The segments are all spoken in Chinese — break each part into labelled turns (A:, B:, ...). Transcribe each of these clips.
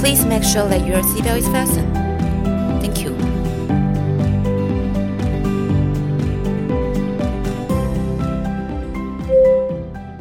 A: Please make sure that your seatbelt is fastened. Thank you.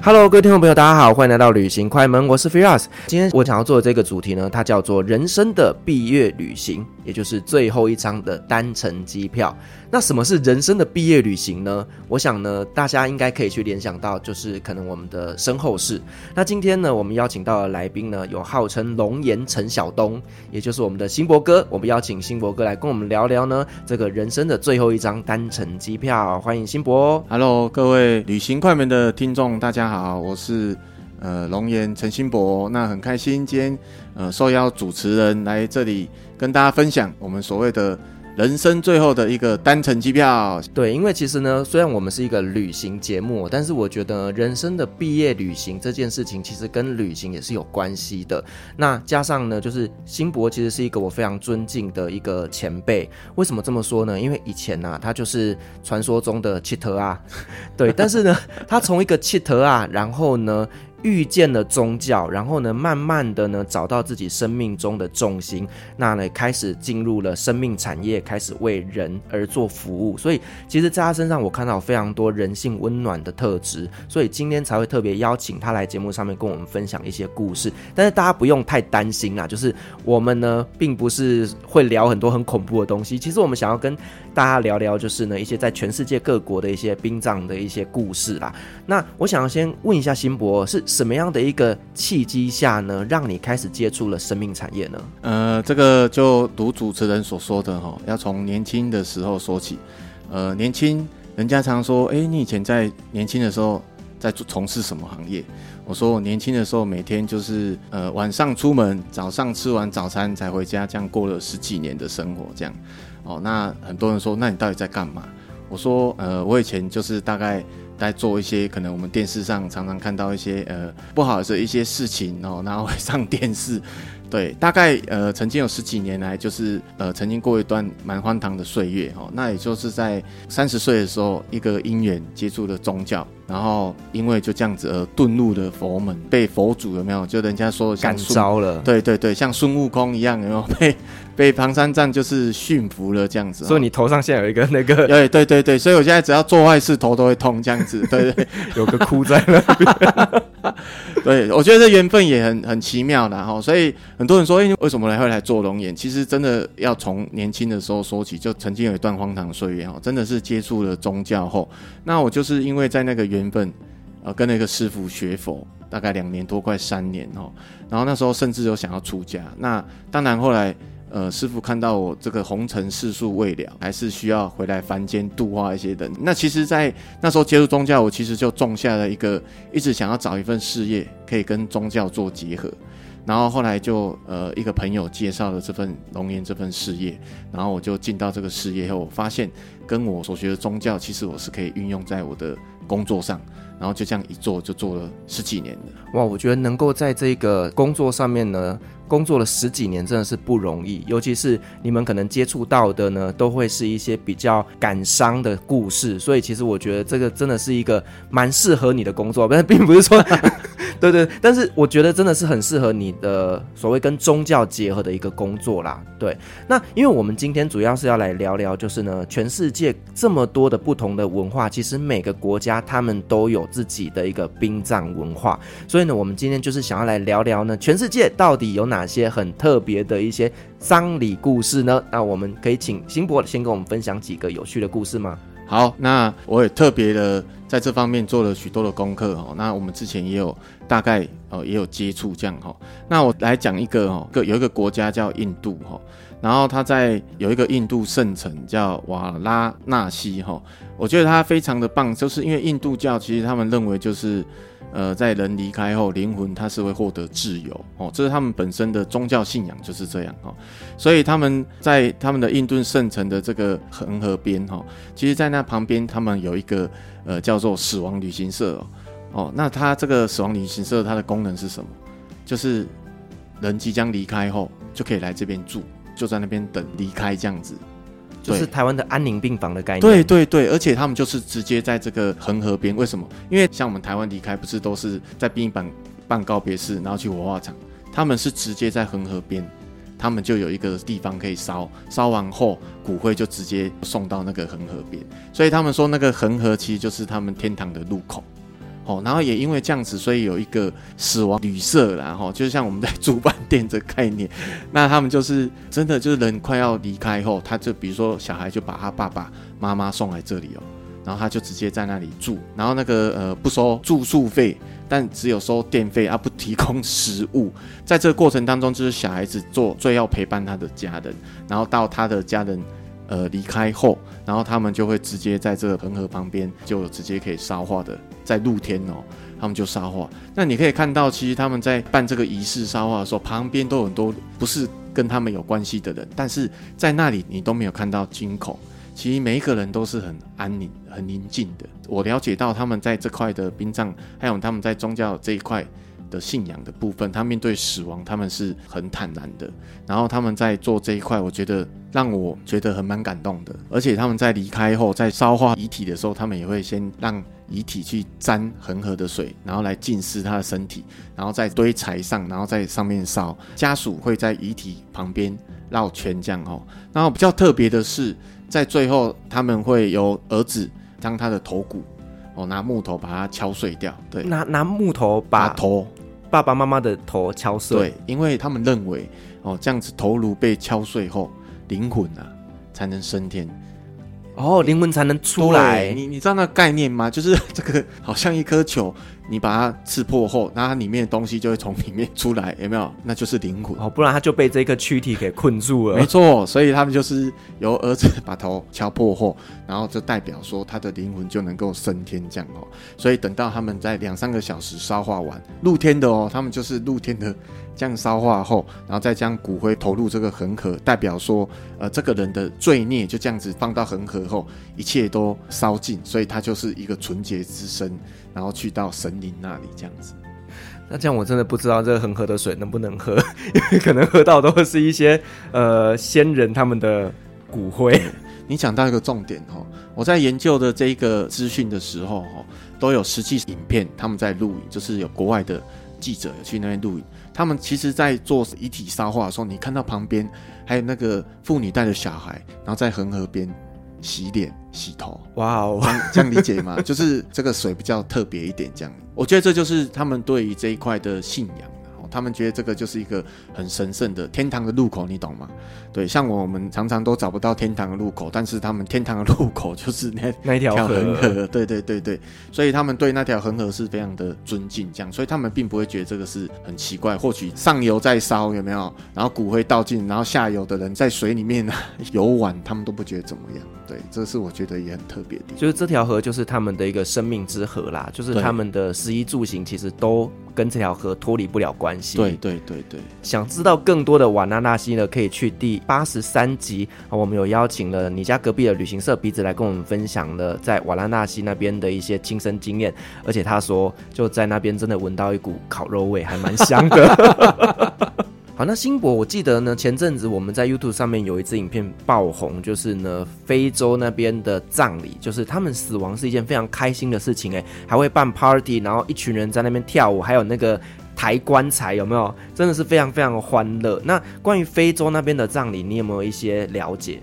B: Hello，各位听众朋友，大家好，欢迎来到旅行快门，我是 Firas。今天我想要做的这个主题呢，它叫做人生的毕业旅行，也就是最后一张的单程机票。那什么是人生的毕业旅行呢？我想呢，大家应该可以去联想到，就是可能我们的身后事。那今天呢，我们邀请到的来宾呢，有号称龙岩陈晓东，也就是我们的新博哥。我们邀请新博哥来跟我们聊聊呢，这个人生的最后一张单程机票。欢迎新博。
C: Hello，各位旅行快门的听众，大家好，我是呃龙岩陈新博。那很开心今天呃受邀主持人来这里跟大家分享我们所谓的。人生最后的一个单程机票，
B: 对，因为其实呢，虽然我们是一个旅行节目，但是我觉得人生的毕业旅行这件事情，其实跟旅行也是有关系的。那加上呢，就是新博其实是一个我非常尊敬的一个前辈。为什么这么说呢？因为以前呢、啊，他就是传说中的七特啊，对，但是呢，他从一个七特啊，然后呢。遇见了宗教，然后呢，慢慢的呢，找到自己生命中的重心，那呢，开始进入了生命产业，开始为人而做服务。所以，其实在他身上，我看到非常多人性温暖的特质。所以今天才会特别邀请他来节目上面跟我们分享一些故事。但是大家不用太担心啦，就是我们呢，并不是会聊很多很恐怖的东西。其实我们想要跟大家聊聊，就是呢，一些在全世界各国的一些殡葬的一些故事啦。那我想要先问一下新博是。什么样的一个契机下呢，让你开始接触了生命产业呢？
C: 呃，这个就如主持人所说的哈，要从年轻的时候说起。呃，年轻人家常说，哎，你以前在年轻的时候在从事什么行业？我说我年轻的时候每天就是呃晚上出门，早上吃完早餐才回家，这样过了十几年的生活，这样。哦，那很多人说，那你到底在干嘛？我说，呃，我以前就是大概。在做一些可能我们电视上常常看到一些呃不好的一些事情哦，然后会上电视，对，大概呃曾经有十几年来就是呃曾经过一段蛮荒唐的岁月哦，那也就是在三十岁的时候一个因缘接触了宗教。然后因为就这样子而遁入了佛门，被佛祖有没有？就人家说像
B: 感召了，
C: 对对对，像孙悟空一样有没有？被被唐三藏就是驯服了这样子。
B: 所以你头上现在有一个 那个？
C: 对对对对，所以我现在只要做坏事头都会痛这样子。对对，对，
B: 有个窟在那边。
C: 对，我觉得这缘分也很很奇妙的哈。所以很多人说，哎，为什么来会来做龙眼？其实真的要从年轻的时候说起，就曾经有一段荒唐的岁月哈，真的是接触了宗教后，那我就是因为在那个缘。缘分，呃，跟那个师傅学佛，大概两年多，快三年哦。然后那时候甚至有想要出家。那当然后来，呃，师傅看到我这个红尘世俗未了，还是需要回来凡间度化一些人。那其实，在那时候接触宗教，我其实就种下了一个一直想要找一份事业，可以跟宗教做结合。然后后来就呃一个朋友介绍了这份龙岩这份事业，然后我就进到这个事业后，我发现跟我所学的宗教，其实我是可以运用在我的工作上，然后就这样一做就做了十几年了。
B: 哇，我觉得能够在这个工作上面呢，工作了十几年真的是不容易，尤其是你们可能接触到的呢，都会是一些比较感伤的故事，所以其实我觉得这个真的是一个蛮适合你的工作，但并不是说。对对，但是我觉得真的是很适合你的所谓跟宗教结合的一个工作啦。对，那因为我们今天主要是要来聊聊，就是呢，全世界这么多的不同的文化，其实每个国家他们都有自己的一个殡葬文化，所以呢，我们今天就是想要来聊聊呢，全世界到底有哪些很特别的一些丧礼故事呢？那我们可以请新博先跟我们分享几个有趣的故事吗？
C: 好，那我也特别的在这方面做了许多的功课哦。那我们之前也有大概哦也有接触这样哈。那我来讲一个哦，个有一个国家叫印度哈，然后它在有一个印度圣城叫瓦拉纳西哈。我觉得它非常的棒，就是因为印度教其实他们认为就是呃，在人离开后，灵魂它是会获得自由哦，这是他们本身的宗教信仰就是这样哦。所以他们在他们的印度圣城的这个恒河边哈，其实，在那旁边他们有一个呃叫做死亡旅行社哦。哦，那它这个死亡旅行社它的功能是什么？就是人即将离开后，就可以来这边住，就在那边等离开这样子。
B: 就是台湾的安宁病房的概念。
C: 对对对，而且他们就是直接在这个恒河边。为什么？因为像我们台湾离开，不是都是在殡仪馆办告别式，然后去火化场。他们是直接在恒河边，他们就有一个地方可以烧，烧完后骨灰就直接送到那个恒河边。所以他们说，那个恒河其实就是他们天堂的入口。哦，然后也因为这样子，所以有一个死亡旅社，然后就像我们在住饭店这概念，那他们就是真的就是人快要离开后，他就比如说小孩就把他爸爸妈妈送来这里哦，然后他就直接在那里住，然后那个呃不收住宿费，但只有收电费而不提供食物，在这个过程当中，就是小孩子做最要陪伴他的家人，然后到他的家人。呃，离开后，然后他们就会直接在这个恒河旁边，就直接可以烧化的，在露天哦，他们就烧化。那你可以看到，其实他们在办这个仪式烧化的时候，旁边都有很多不是跟他们有关系的人，但是在那里你都没有看到惊恐。其实每一个人都是很安宁、很宁静的。我了解到他们在这块的殡葬，还有他们在宗教这一块。的信仰的部分，他面对死亡，他们是很坦然的。然后他们在做这一块，我觉得让我觉得很蛮感动的。而且他们在离开后，在烧化遗体的时候，他们也会先让遗体去沾恒河的水，然后来浸湿他的身体，然后在堆柴上，然后在上面烧。家属会在遗体旁边绕圈这样哦。然后比较特别的是，在最后他们会由儿子将他的头骨。哦，拿木头把它敲碎掉，对，
B: 拿拿木头把，把头爸爸妈妈的头敲碎，
C: 对，因为他们认为哦，这样子头颅被敲碎后，灵魂啊才能升天，
B: 哦，灵魂才能出来。
C: 你你知道那个概念吗？就是 这个好像一颗球。你把它刺破后，那它里面的东西就会从里面出来，有没有？那就是灵魂
B: 哦，不然它就被这个躯体给困住了。
C: 没错，所以他们就是由儿子把头敲破后，然后就代表说他的灵魂就能够升天这样哦。所以等到他们在两三个小时烧化完，露天的哦，他们就是露天的这样烧化后，然后再将骨灰投入这个恒河，代表说呃这个人的罪孽就这样子放到恒河后，一切都烧尽，所以他就是一个纯洁之身。然后去到神灵那里，这样子。
B: 那这样我真的不知道这个恒河的水能不能喝，因为可能喝到都是一些呃先人他们的骨灰。
C: 你讲到一个重点哦，我在研究的这一个资讯的时候哦，都有实际影片，他们在录影，就是有国外的记者去那边录影。他们其实，在做遗体烧化的时候，你看到旁边还有那个妇女带着小孩，然后在恒河边。洗脸、洗头，哇哦这样理解吗？就是这个水比较特别一点，这样。我觉得这就是他们对于这一块的信仰。他们觉得这个就是一个很神圣的天堂的入口，你懂吗？对，像我们常常都找不到天堂的入口，但是他们天堂的入口就是那那一条恒河，对对对对，所以他们对那条恒河是非常的尊敬，这样，所以他们并不会觉得这个是很奇怪。或许上游在烧有没有？然后骨灰倒进，然后下游的人在水里面游玩，他们都不觉得怎么样。对，这是我觉得也很特别的。
B: 就是这条河就是他们的一个生命之河啦，就是他们的食衣住行其实都跟这条河脱离不了关系。
C: 对对对对，
B: 想知道更多的瓦纳纳西呢，可以去第八十三集，我们有邀请了你家隔壁的旅行社鼻子来跟我们分享了在瓦拉纳西那边的一些亲身经验，而且他说就在那边真的闻到一股烤肉味，还蛮香的。好，那新博，我记得呢，前阵子我们在 YouTube 上面有一支影片爆红，就是呢，非洲那边的葬礼，就是他们死亡是一件非常开心的事情，哎，还会办 party，然后一群人在那边跳舞，还有那个抬棺材，有没有？真的是非常非常的欢乐。那关于非洲那边的葬礼，你有没有一些了解？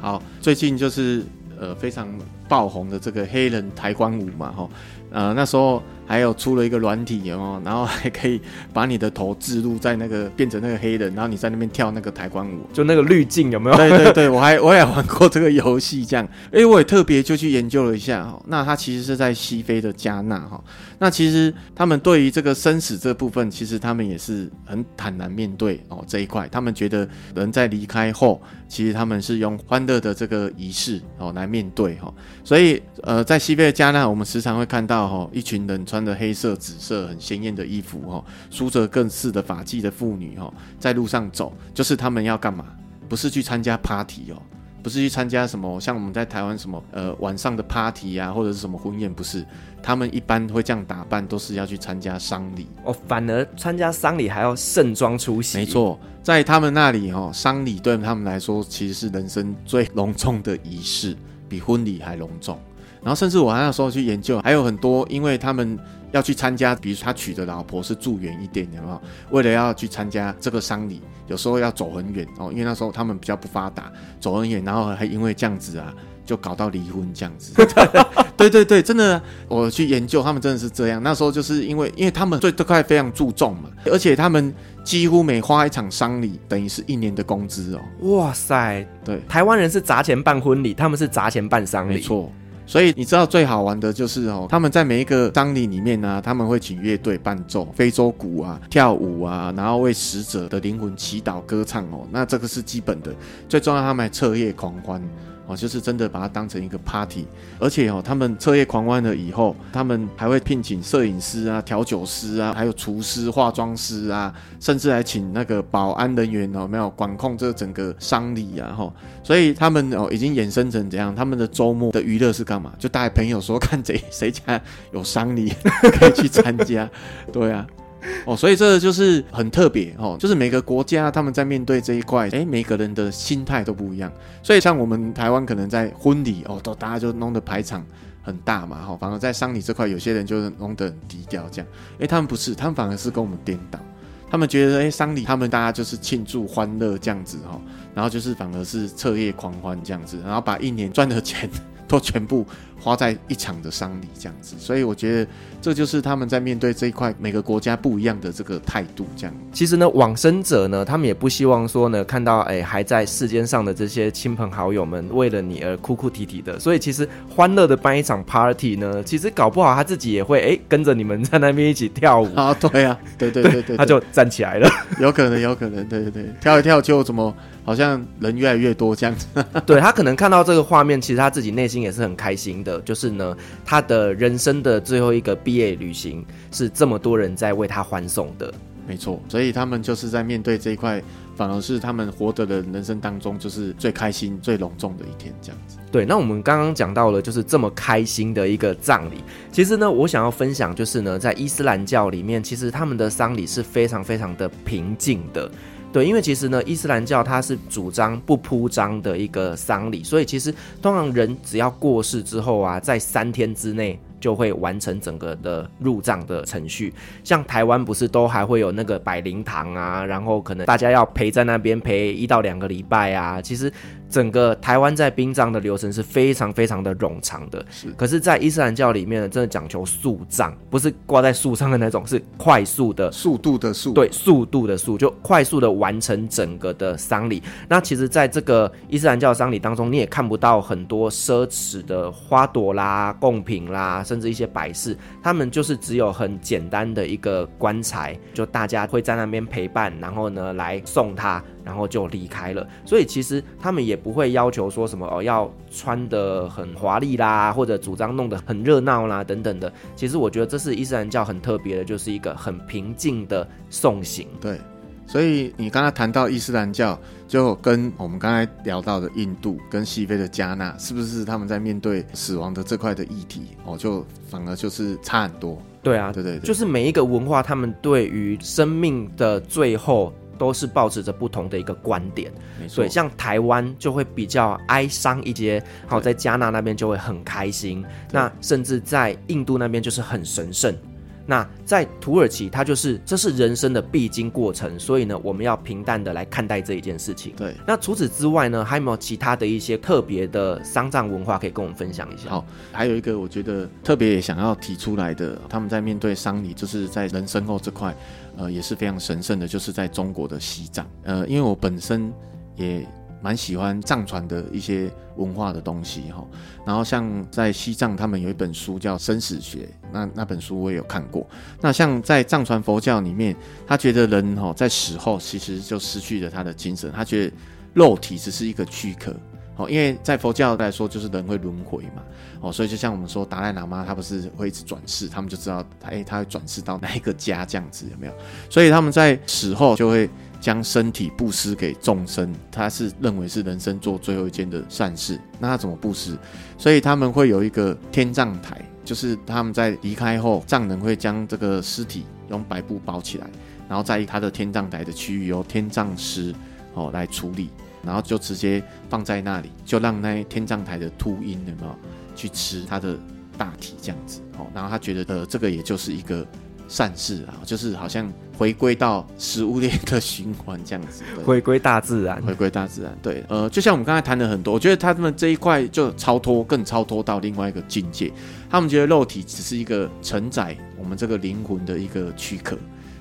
C: 好，最近就是呃非常爆红的这个黑人抬棺舞嘛，哈，呃那时候。还有出了一个软体哦，然后还可以把你的头置入在那个变成那个黑人，然后你在那边跳那个抬棺舞，
B: 就那个滤镜有没有？
C: 对对对，我还我也玩过这个游戏，这样，哎，我也特别就去研究了一下哈。那它其实是在西非的加纳哈。那其实他们对于这个生死这部分，其实他们也是很坦然面对哦这一块。他们觉得人在离开后，其实他们是用欢乐的这个仪式哦来面对哈。所以呃，在西非的加纳，我们时常会看到哈一群人穿。穿的黑色、紫色很鲜艳的衣服哈，梳着更似的发髻的妇女哈，在路上走，就是他们要干嘛？不是去参加 party 哦。不是去参加什么像我们在台湾什么呃晚上的 party 啊，或者是什么婚宴，不是，他们一般会这样打扮，都是要去参加丧礼
B: 哦。反而参加丧礼还要盛装出席。
C: 没错，在他们那里哦，丧礼对他们来说其实是人生最隆重的仪式，比婚礼还隆重。然后甚至我那时候去研究，还有很多，因为他们。要去参加，比如他娶的老婆是住远一点，有没有？为了要去参加这个丧礼，有时候要走很远哦，因为那时候他们比较不发达，走很远，然后还因为这样子啊，就搞到离婚这样子。对 对对，真的，我去研究，他们真的是这样。那时候就是因为，因为他们对这块非常注重嘛，而且他们几乎每花一场丧礼，等于是一年的工资哦。
B: 哇塞，对，台湾人是砸钱办婚礼，他们是砸钱办丧礼，
C: 没错。所以你知道最好玩的就是哦，他们在每一个葬礼里面呢、他们会请乐队伴奏非洲鼓啊，跳舞啊，然后为死者的灵魂祈祷歌唱哦。那这个是基本的，最重要他们还彻夜狂欢。哦，就是真的把它当成一个 party，而且哦，他们彻夜狂欢了以后，他们还会聘请摄影师啊、调酒师啊，还有厨师、化妆师啊，甚至还请那个保安人员哦，没有管控这整个丧礼啊，哈，所以他们哦已经衍生成怎样？他们的周末的娱乐是干嘛？就带朋友说 看谁谁家有丧礼 可以去参加，对啊。哦，所以这就是很特别哦，就是每个国家他们在面对这一块，哎，每个人的心态都不一样。所以像我们台湾可能在婚礼哦，都大家就弄得排场很大嘛，哈，反而在丧礼这块，有些人就是弄得很低调这样。哎，他们不是，他们反而是跟我们颠倒，他们觉得哎，丧礼他们大家就是庆祝欢乐这样子哈，然后就是反而是彻夜狂欢这样子，然后把一年赚的钱。都全部花在一场的丧礼这样子，所以我觉得这就是他们在面对这一块每个国家不一样的这个态度这样。
B: 其实呢，往生者呢，他们也不希望说呢，看到哎还在世间上的这些亲朋好友们为了你而哭哭啼啼的。所以其实欢乐的办一场 party 呢，其实搞不好他自己也会哎跟着你们在那边一起跳舞
C: 啊。对啊，对对对对，对，
B: 他就站起来了。
C: 有可能，有可能，对对对，跳一跳就怎么？好像人越来越多这样子，
B: 对，他可能看到这个画面，其实他自己内心也是很开心的。就是呢，他的人生的最后一个毕业旅行是这么多人在为他欢送的，
C: 没错。所以他们就是在面对这一块，反而是他们活着的人生当中就是最开心、最隆重的一天，这样子。
B: 对，那我们刚刚讲到了，就是这么开心的一个葬礼。其实呢，我想要分享就是呢，在伊斯兰教里面，其实他们的丧礼是非常非常的平静的。对，因为其实呢，伊斯兰教它是主张不铺张的一个丧礼，所以其实通常人只要过世之后啊，在三天之内。就会完成整个的入葬的程序，像台湾不是都还会有那个百灵堂啊，然后可能大家要陪在那边陪一到两个礼拜啊。其实整个台湾在殡葬的流程是非常非常的冗长的，是。可是，在伊斯兰教里面呢，真的讲求速葬，不是挂在树上的那种，是快速的
C: 速度的速，
B: 对，速度的速，就快速的完成整个的丧礼。那其实，在这个伊斯兰教丧礼当中，你也看不到很多奢侈的花朵啦、贡品啦。甚至一些摆饰，他们就是只有很简单的一个棺材，就大家会在那边陪伴，然后呢来送他，然后就离开了。所以其实他们也不会要求说什么哦，要穿得很华丽啦，或者主张弄得很热闹啦等等的。其实我觉得这是伊斯兰教很特别的，就是一个很平静的送行。
C: 对。所以你刚才谈到伊斯兰教，就跟我们刚才聊到的印度跟西非的加纳，是不是他们在面对死亡的这块的议题哦，就反而就是差很多？
B: 对啊，
C: 对对对，
B: 就是每一个文化，他们对于生命的最后都是抱持着不同的一个观点。所以像台湾就会比较哀伤一些，好，在加纳那边就会很开心，那甚至在印度那边就是很神圣。那在土耳其，它就是这是人生的必经过程，所以呢，我们要平淡的来看待这一件事情。
C: 对。
B: 那除此之外呢，还有没有其他的一些特别的丧葬文化可以跟我们分享一下？
C: 好，还有一个我觉得特别也想要提出来的，他们在面对丧礼，就是在人身后这块，呃，也是非常神圣的，就是在中国的西藏。呃，因为我本身也。蛮喜欢藏传的一些文化的东西哈，然后像在西藏，他们有一本书叫《生死学》，那那本书我也有看过。那像在藏传佛教里面，他觉得人哈在死后其实就失去了他的精神，他觉得肉体只是一个躯壳，哦，因为在佛教来说，就是人会轮回嘛，哦，所以就像我们说达赖喇嘛，他不是会一直转世，他们就知道，哎，他会转世到哪一个家这样子，有没有？所以他们在死后就会将身体布施给众生，他是认为是人生做最后一件的善事。那他怎么布施？所以他们会有一个天葬台，就是他们在离开后，藏人会将这个尸体用白布包起来，然后在他的天葬台的区域由天葬师哦来处理。然后就直接放在那里，就让那天葬台的秃鹰有没有去吃他的大体这样子哦。然后他觉得呃，这个也就是一个善事啊，就是好像回归到食物链的循环这样子，
B: 回归大自然，
C: 回归大自然。对，呃，就像我们刚才谈了很多，我觉得他们这一块就超脱，更超脱到另外一个境界。他们觉得肉体只是一个承载我们这个灵魂的一个躯壳，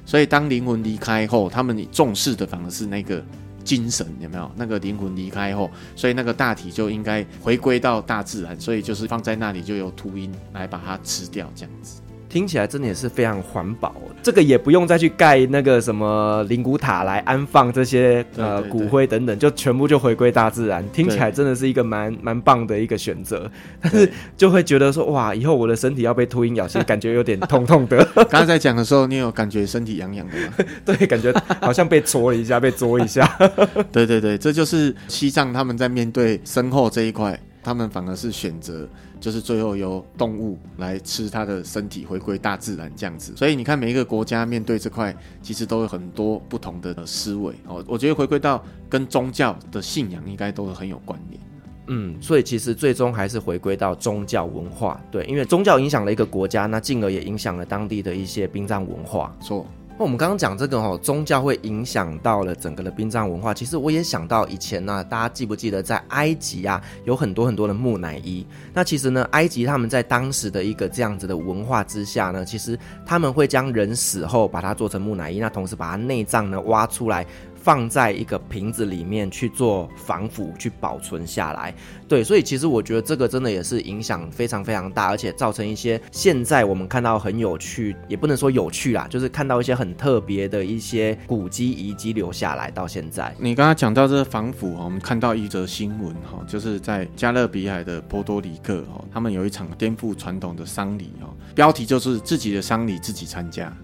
C: 所以当灵魂离开后，他们重视的反而是那个。精神有没有那个灵魂离开后，所以那个大体就应该回归到大自然，所以就是放在那里就由秃鹰来把它吃掉，这样子。
B: 听起来真的也是非常环保，这个也不用再去盖那个什么灵骨塔来安放这些呃骨灰等等，就全部就回归大自然。听起来真的是一个蛮蛮棒的一个选择，但是就会觉得说哇，以后我的身体要被秃鹰咬，其实感觉有点痛痛的。
C: 刚才在讲的时候，你有感觉身体痒痒的吗？
B: 对，感觉好像被戳了一下，被啄一下。
C: 对对对，这就是西藏他们在面对身后这一块。他们反而是选择，就是最后由动物来吃它的身体，回归大自然这样子。所以你看，每一个国家面对这块，其实都有很多不同的思维哦。我觉得回归到跟宗教的信仰，应该都是很有关联。
B: 嗯，所以其实最终还是回归到宗教文化，对，因为宗教影响了一个国家，那进而也影响了当地的一些殡葬文化。
C: 错。
B: 那我们刚刚讲这个哦，宗教会影响到了整个的殡葬文化。其实我也想到以前呢、大家记不记得在埃及啊，有很多很多的木乃伊。那其实呢，埃及他们在当时的一个这样子的文化之下呢，其实他们会将人死后把它做成木乃伊，那同时把它内脏呢挖出来。放在一个瓶子里面去做防腐，去保存下来。对，所以其实我觉得这个真的也是影响非常非常大，而且造成一些现在我们看到很有趣，也不能说有趣啦，就是看到一些很特别的一些古迹遗迹留下来到现在。
C: 你刚刚讲到这个防腐哈，我们看到一则新闻哈，就是在加勒比海的波多黎各哈，他们有一场颠覆传统的丧礼哦，标题就是自己的丧礼自己参加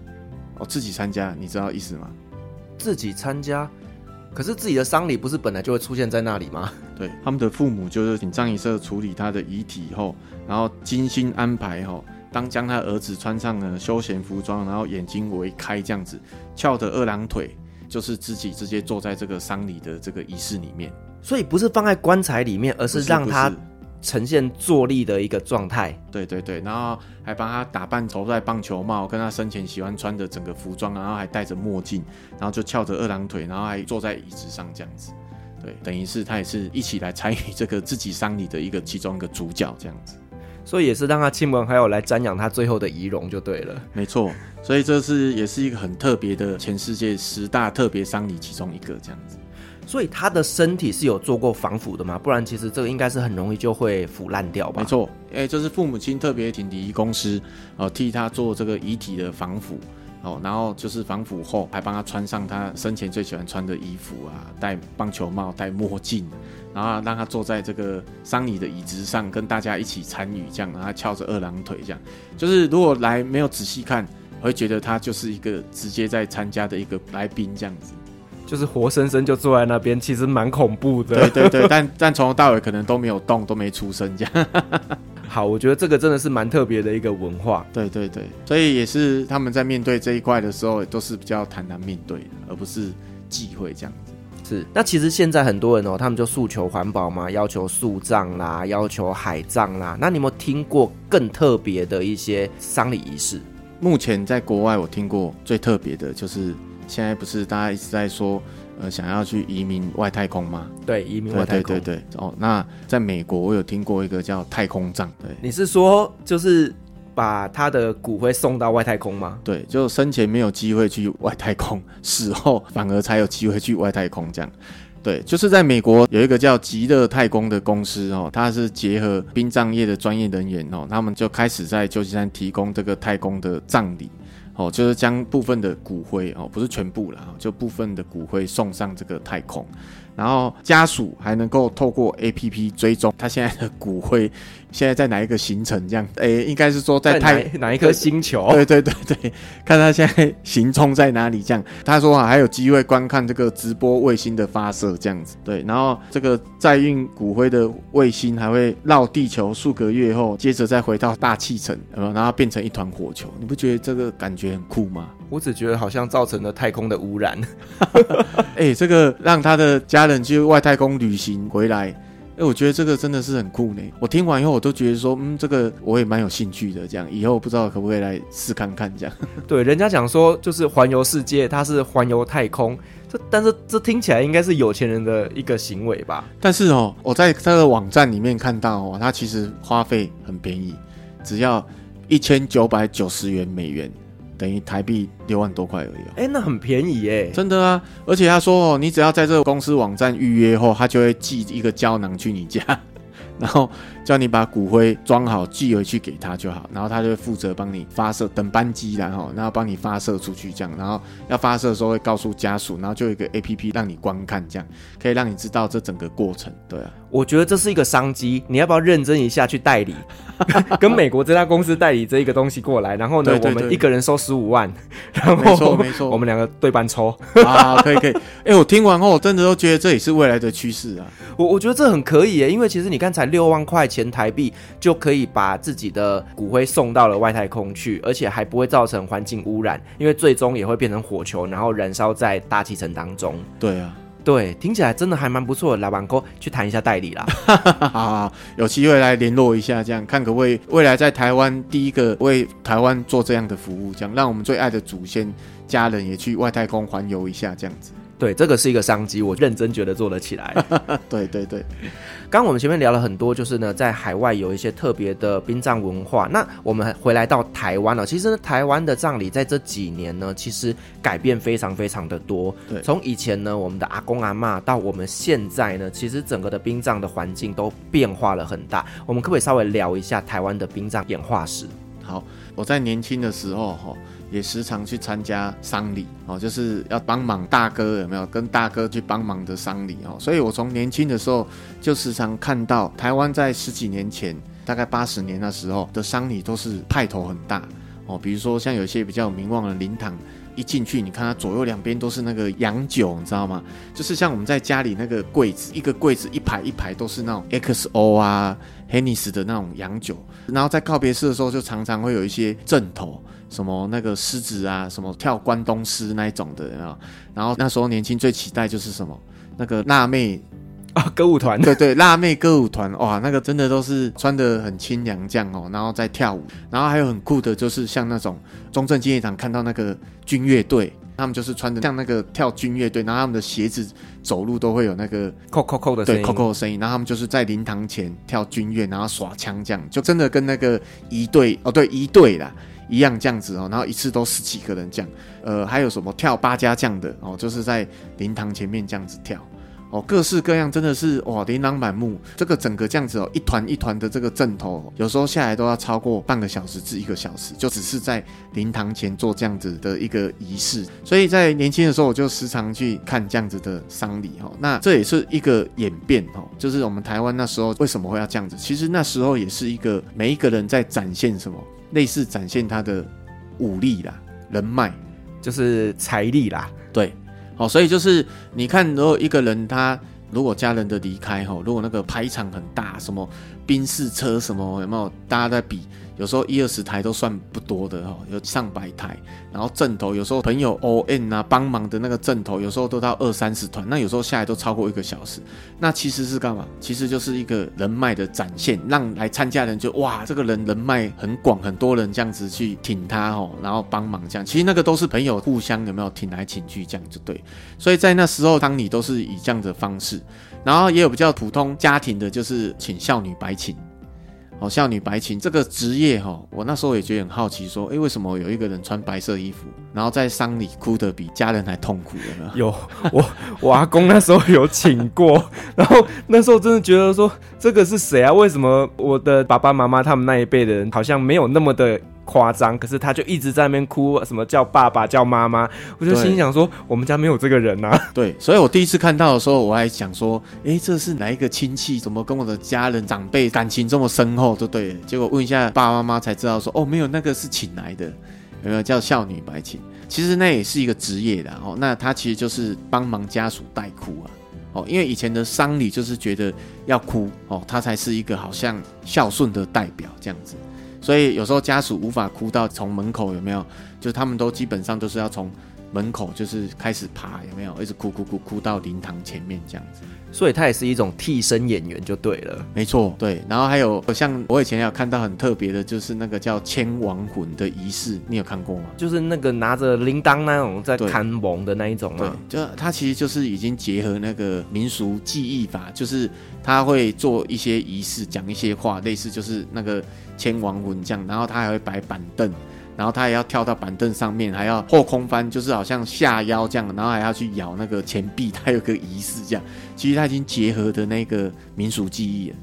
C: 哦，自己参加，你知道意思吗？
B: 自己参加，可是自己的丧礼不是本来就会出现在那里吗？
C: 对，他们的父母就是请葬仪社处理他的遗体后，然后精心安排后，当将他儿子穿上了休闲服装，然后眼睛微开这样子，翘着二郎腿，就是自己直接坐在这个丧礼的这个仪式里面。
B: 所以不是放在棺材里面，而是让他。呈现坐立的一个状态，
C: 对对对，然后还帮他打扮，头戴棒球帽，跟他生前喜欢穿的整个服装，然后还戴着墨镜，然后就翘着二郎腿，然后还坐在椅子上这样子，对，等于是他也是一起来参与这个自己丧礼的一个其中一个主角这样子，
B: 所以也是让他亲朋好友来瞻仰他最后的遗容就对了，
C: 没错，所以这是也是一个很特别的全世界十大特别丧礼其中一个这样子。
B: 所以他的身体是有做过防腐的吗？不然其实这个应该是很容易就会腐烂掉吧？
C: 没错，哎、就是父母亲特别请礼仪公司哦、呃、替他做这个遗体的防腐哦，然后就是防腐后还帮他穿上他生前最喜欢穿的衣服啊，戴棒球帽、戴墨镜，然后让他坐在这个桑尼的椅子上跟大家一起参与，这样然后翘着二郎腿，这样就是如果来没有仔细看，会觉得他就是一个直接在参加的一个来宾这样子。
B: 就是活生生就坐在那边，其实蛮恐怖的。
C: 对对对，但但从头到尾可能都没有动，都没出声这样。
B: 好，我觉得这个真的是蛮特别的一个文化。
C: 对对对，所以也是他们在面对这一块的时候，都是比较坦然面对的，而不是忌讳这样子。
B: 是，那其实现在很多人哦，他们就诉求环保嘛，要求树葬啦，要求海葬啦。那你有没有听过更特别的一些丧礼仪式？
C: 目前在国外，我听过最特别的就是。现在不是大家一直在说，呃，想要去移民外太空吗？
B: 对，移民外太空。
C: 对对对，哦，那在美国，我有听过一个叫太空葬。对，
B: 你是说就是把他的骨灰送到外太空吗？
C: 对，就生前没有机会去外太空，死后反而才有机会去外太空这样。对，就是在美国有一个叫极乐太空的公司哦，它是结合殡葬业的专业人员哦，他们就开始在旧金山提供这个太空的葬礼。哦，就是将部分的骨灰哦，不是全部啦，就部分的骨灰送上这个太空，然后家属还能够透过 APP 追踪他现在的骨灰。现在在哪一个行程？这样，哎，应该是说在太
B: 哪一颗星球？
C: 对对对对，看他现在行踪在哪里？这样，他说啊，还有机会观看这个直播卫星的发射，这样子。对，然后这个载运骨灰的卫星还会绕地球数个月后，接着再回到大气层，然后变成一团火球。你不觉得这个感觉很酷吗？
B: 我只觉得好像造成了太空的污染。
C: 哎，这个让他的家人去外太空旅行回来。哎，我觉得这个真的是很酷呢。我听完以后，我都觉得说，嗯，这个我也蛮有兴趣的。这样以后不知道可不可以来试看看这样。
B: 对，人家讲说就是环游世界，它是环游太空。这但是这听起来应该是有钱人的一个行为吧？
C: 但是哦，我在他的网站里面看到哦，它其实花费很便宜，只要一千九百九十元美元。等于台币六万多块而已哦，
B: 哎，那很便宜哎，
C: 真的啊！而且他说哦，你只要在这个公司网站预约后，他就会寄一个胶囊去你家，然后叫你把骨灰装好寄回去给他就好，然后他就会负责帮你发射等班机，然后然后帮你发射出去这样，然后要发射的时候会告诉家属，然后就有一个 APP 让你观看，这样可以让你知道这整个过程，对啊。
B: 我觉得这是一个商机，你要不要认真一下去代理，跟美国这家公司代理这一个东西过来？然后呢，对对对，我们一个人收十五万，然后没错没错，我们两个对半抽
C: 啊，可以可以。哎、欸，我听完后，我真的都觉得这也是未来的趋势啊。
B: 我我觉得这很可以耶，因为其实你看，才六万块钱台币就可以把自己的骨灰送到了外太空去，而且还不会造成环境污染，因为最终也会变成火球，然后燃烧在大气层当中。
C: 对啊。
B: 对，听起来真的还蛮不错的，老板哥去谈一下代理啦。
C: 好，好，有机会来联络一下，这样看可不可以未来在台湾第一个为台湾做这样的服务，这样让我们最爱的祖先家人也去外太空环游一下，这样子。
B: 对，这个是一个商机，我认真觉得做得起来。
C: 对对对，
B: 刚刚我们前面聊了很多，就是呢，在海外有一些特别的殡葬文化。那我们回来到台湾了，其实呢，台湾的葬礼在这几年呢，其实改变非常非常的多。对，从以前呢，我们的阿公阿妈到我们现在呢，其实整个的殡葬的环境都变化了很大。我们可不可以稍微聊一下台湾的殡葬演化史？
C: 好，我在年轻的时候哈。也时常去参加丧礼哦，就是要帮忙大哥有没有跟大哥去帮忙的丧礼哦，所以我从年轻的时候就时常看到台湾在十几年前，大概八十年那时候的丧礼都是派头很大哦，比如说像有些比较有名望的灵堂，一进去你看它左右两边都是那个洋酒，你知道吗？就是像我们在家里那个柜子，一个柜子一排一排都是那种 XO 啊、，HENNESS 的那种洋酒，然后在告别式的时候就常常会有一些阵头。什么那个狮子啊，什么跳关东狮那一种的啊，然后那时候年轻最期待就是什么？那个辣妹
B: 啊，歌舞团，
C: 对 对，辣妹歌舞团，哇，那个真的都是穿的很清凉这样哦，然后在跳舞，然后还有很酷的，就是像那种中正纪念堂看到那个军乐队，他们就是穿的像那个跳军乐队，然后他们的鞋子走路都会有那个
B: 扣扣扣的声音，
C: 对，扣扣的声音，然后他们就是在灵堂前跳军乐，然后耍枪这样，就真的跟那个一队哦，对，一队啦。一样这样子哦，然后一次都十几个人这样，呃，还有什么跳八家将的哦，就是在灵堂前面这样子跳哦，各式各样，真的是哇，琳琅满目。这个整个这样子哦，一团一团的这个阵头，有时候下来都要超过半个小时至一个小时，就只是在灵堂前做这样子的一个仪式。所以在年轻的时候，我就时常去看这样子的丧礼哈。那这也是一个演变哦，就是我们台湾那时候为什么会要这样子？其实那时候也是一个每一个人在展现什么。类似展现他的武力啦、人脉，
B: 就是财力啦。
C: 对，好，所以就是你看，如果一个人他如果家人的离开哈，如果那个排场很大，什么宾士车什么有没有？大家在比。有时候一二十台都算不多的哈，有上百台，然后阵头有时候朋友 O N 啊帮忙的那个阵头，有时候都到二三十团，那有时候下来都超过一个小时。那其实是干嘛？其实就是一个人脉的展现，让来参加的人就哇，这个人人脉很广，很多人这样子去挺他哦，然后帮忙这样。其实那个都是朋友互相有没有挺来挺去这样就对。所以在那时候，当你都是以这样的方式，然后也有比较普通家庭的，就是请孝女白请。哦，孝女白裙这个职业哈，我那时候也觉得很好奇，说，哎，为什么有一个人穿白色衣服，然后在丧礼哭得比家人还痛苦的呢？
B: 有，我我阿公那时候有请过，然后那时候真的觉得说，这个是谁啊？为什么我的爸爸妈妈他们那一辈的人好像没有那么的夸张，可是他就一直在那边哭，什么叫爸爸叫妈妈，我就心想说，我们家没有这个人呐、啊。
C: 对，所以我第一次看到的时候，我还想说，哎，这是哪一个亲戚？怎么跟我的家人长辈感情这么深厚？就对了，结果问一下爸爸妈妈才知道说，哦，没有，那个是请来的，有没有叫孝女白请？其实那也是一个职业的哦，那他其实就是帮忙家属代哭啊。哦，因为以前的丧礼就是觉得要哭哦，他才是一个好像孝顺的代表这样子，所以有时候家属无法哭到从门口有没有，就是他们都基本上都是要从门口就是开始爬有没有，一直哭哭哭哭到灵堂前面这样子。
B: 所以他也是一种替身演员，就对了。
C: 没错，对。然后还有像我以前有看到很特别的，就是那个叫牵亡魂的仪式，你有看过吗？
B: 就是那个拿着铃铛那种在看亡的那一种啊。
C: 对，就他其实就是已经结合那个民俗记忆法，就是他会做一些仪式，讲一些话，类似就是那个牵亡魂这样。然后他还会摆板凳。然后他也要跳到板凳上面，还要后空翻，就是好像下腰这样，然后还要去咬那个钱币，他有个仪式这样。其实他已经结合的那个民俗记忆了，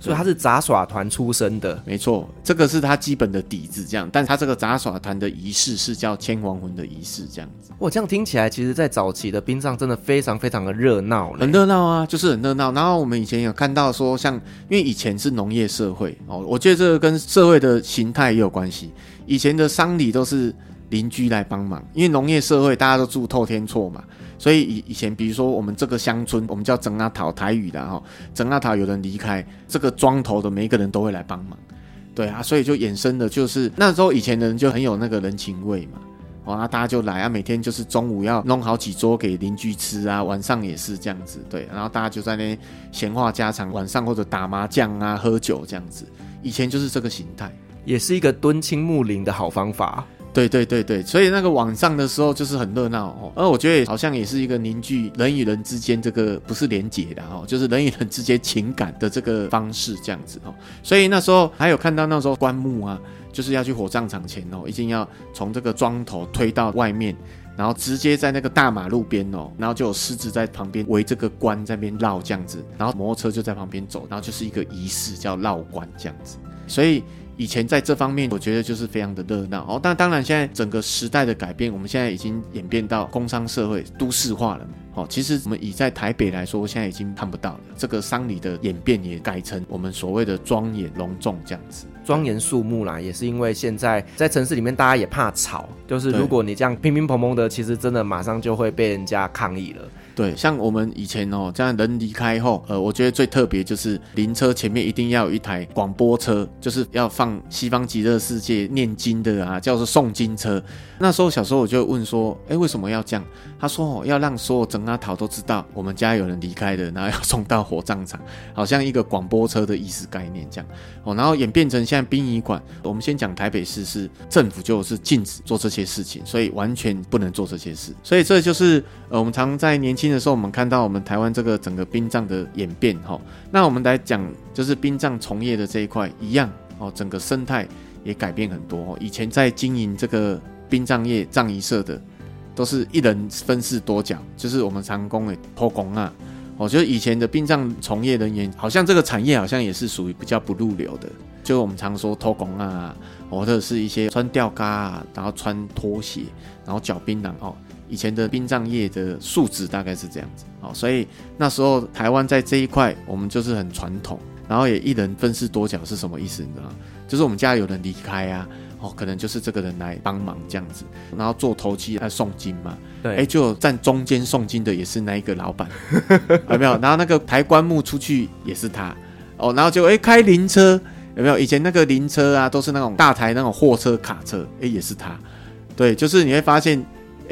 B: 所以他是杂耍团出身的，
C: 没错，这个是他基本的底子这样。但他这个杂耍团的仪式是叫牵亡魂的仪式这样子。
B: 哇，这样听起来，其实在早期的殡葬真的非常非常的热闹，
C: 很热闹啊，就是很热闹。然后我们以前有看到说，像因为以前是农业社会哦，我觉得这个跟社会的形态也有关系。以前的丧礼都是邻居来帮忙，因为农业社会大家都住透天厝嘛，所以以以前比如说我们这个乡村，我们叫整阿桃台语的哈，整阿桃有人离开，这个庄头的每一个人都会来帮忙，对啊，所以就衍生的就是那时候以前的人就很有那个人情味嘛，哦，那大家就来啊，每天就是中午要弄好几桌给邻居吃啊，晚上也是这样子，对，然后大家就在那闲话家常，晚上或者打麻将啊、喝酒这样子，以前就是这个形态。
B: 也是一个敦亲睦邻的好方法。
C: 对对对对，所以那个晚上的时候就是很热闹哦。而我觉得好像也是一个凝聚人与人之间这个不是连结的哦，就是人与人之间情感的这个方式这样子哦。所以那时候还有看到那时候棺木啊，就是要去火葬场前哦，一定要从这个桩头推到外面，然后直接在那个大马路边哦，然后就有狮子在旁边围这个棺在那边绕这样子，然后摩托车就在旁边走，然后就是一个仪式叫绕棺这样子，所以。以前在这方面，我觉得就是非常的热闹哦。但当然，现在整个时代的改变，我们现在已经演变到工商社会、都市化了。哦，其实我们以在台北来说，现在已经看不到了。这个丧礼的演变也改成我们所谓的庄严隆重这样子，
B: 庄严肃穆啦。也是因为现在在城市里面，大家也怕吵，就是如果你这样乒乒乓乓的，其实真的马上就会被人家抗议了。
C: 对，像我们以前哦，这样人离开后，呃，我觉得最特别就是灵车前面一定要有一台广播车，就是要放西方极乐世界念经的啊，叫做诵经车。那时候小时候我就问说，哎，为什么要这样？他说哦，要让所有整阿桃都知道我们家有人离开的，然后要送到火葬场，好像一个广播车的意思概念这样。哦，然后演变成现在殡仪馆，我们先讲台北市是政府就是禁止做这些事情，所以完全不能做这些事。所以这就是呃，我们常在年轻。新的时候，我们看到我们台湾这个整个殡葬的演变，哈，那我们来讲，就是殡葬从业的这一块一样，哦，整个生态也改变很多。以前在经营这个殡葬业葬仪社的，都是一人分饰多角，就是我们常工的土公啊，哦，就是以前的殡葬从业人员，好像这个产业好像也是属于比较不入流的，就我们常说土公啊，或者是一些穿吊嘎啊，然后穿拖鞋，然后嚼槟榔哦。以前的殡葬业的素质大概是这样子，哦，所以那时候台湾在这一块，我们就是很传统，然后也一人分饰多角是什么意思？你知道吗？就是我们家有人离开啊，哦，可能就是这个人来帮忙这样子，然后做头七来诵经嘛，对，哎，就站中间诵经的也是那一个老板，有没有？然后那个抬棺木出去也是他，哦，然后就哎开灵车有没有？以前那个灵车啊，都是那种大台那种货车卡车，哎，也是他，对，就是你会发现。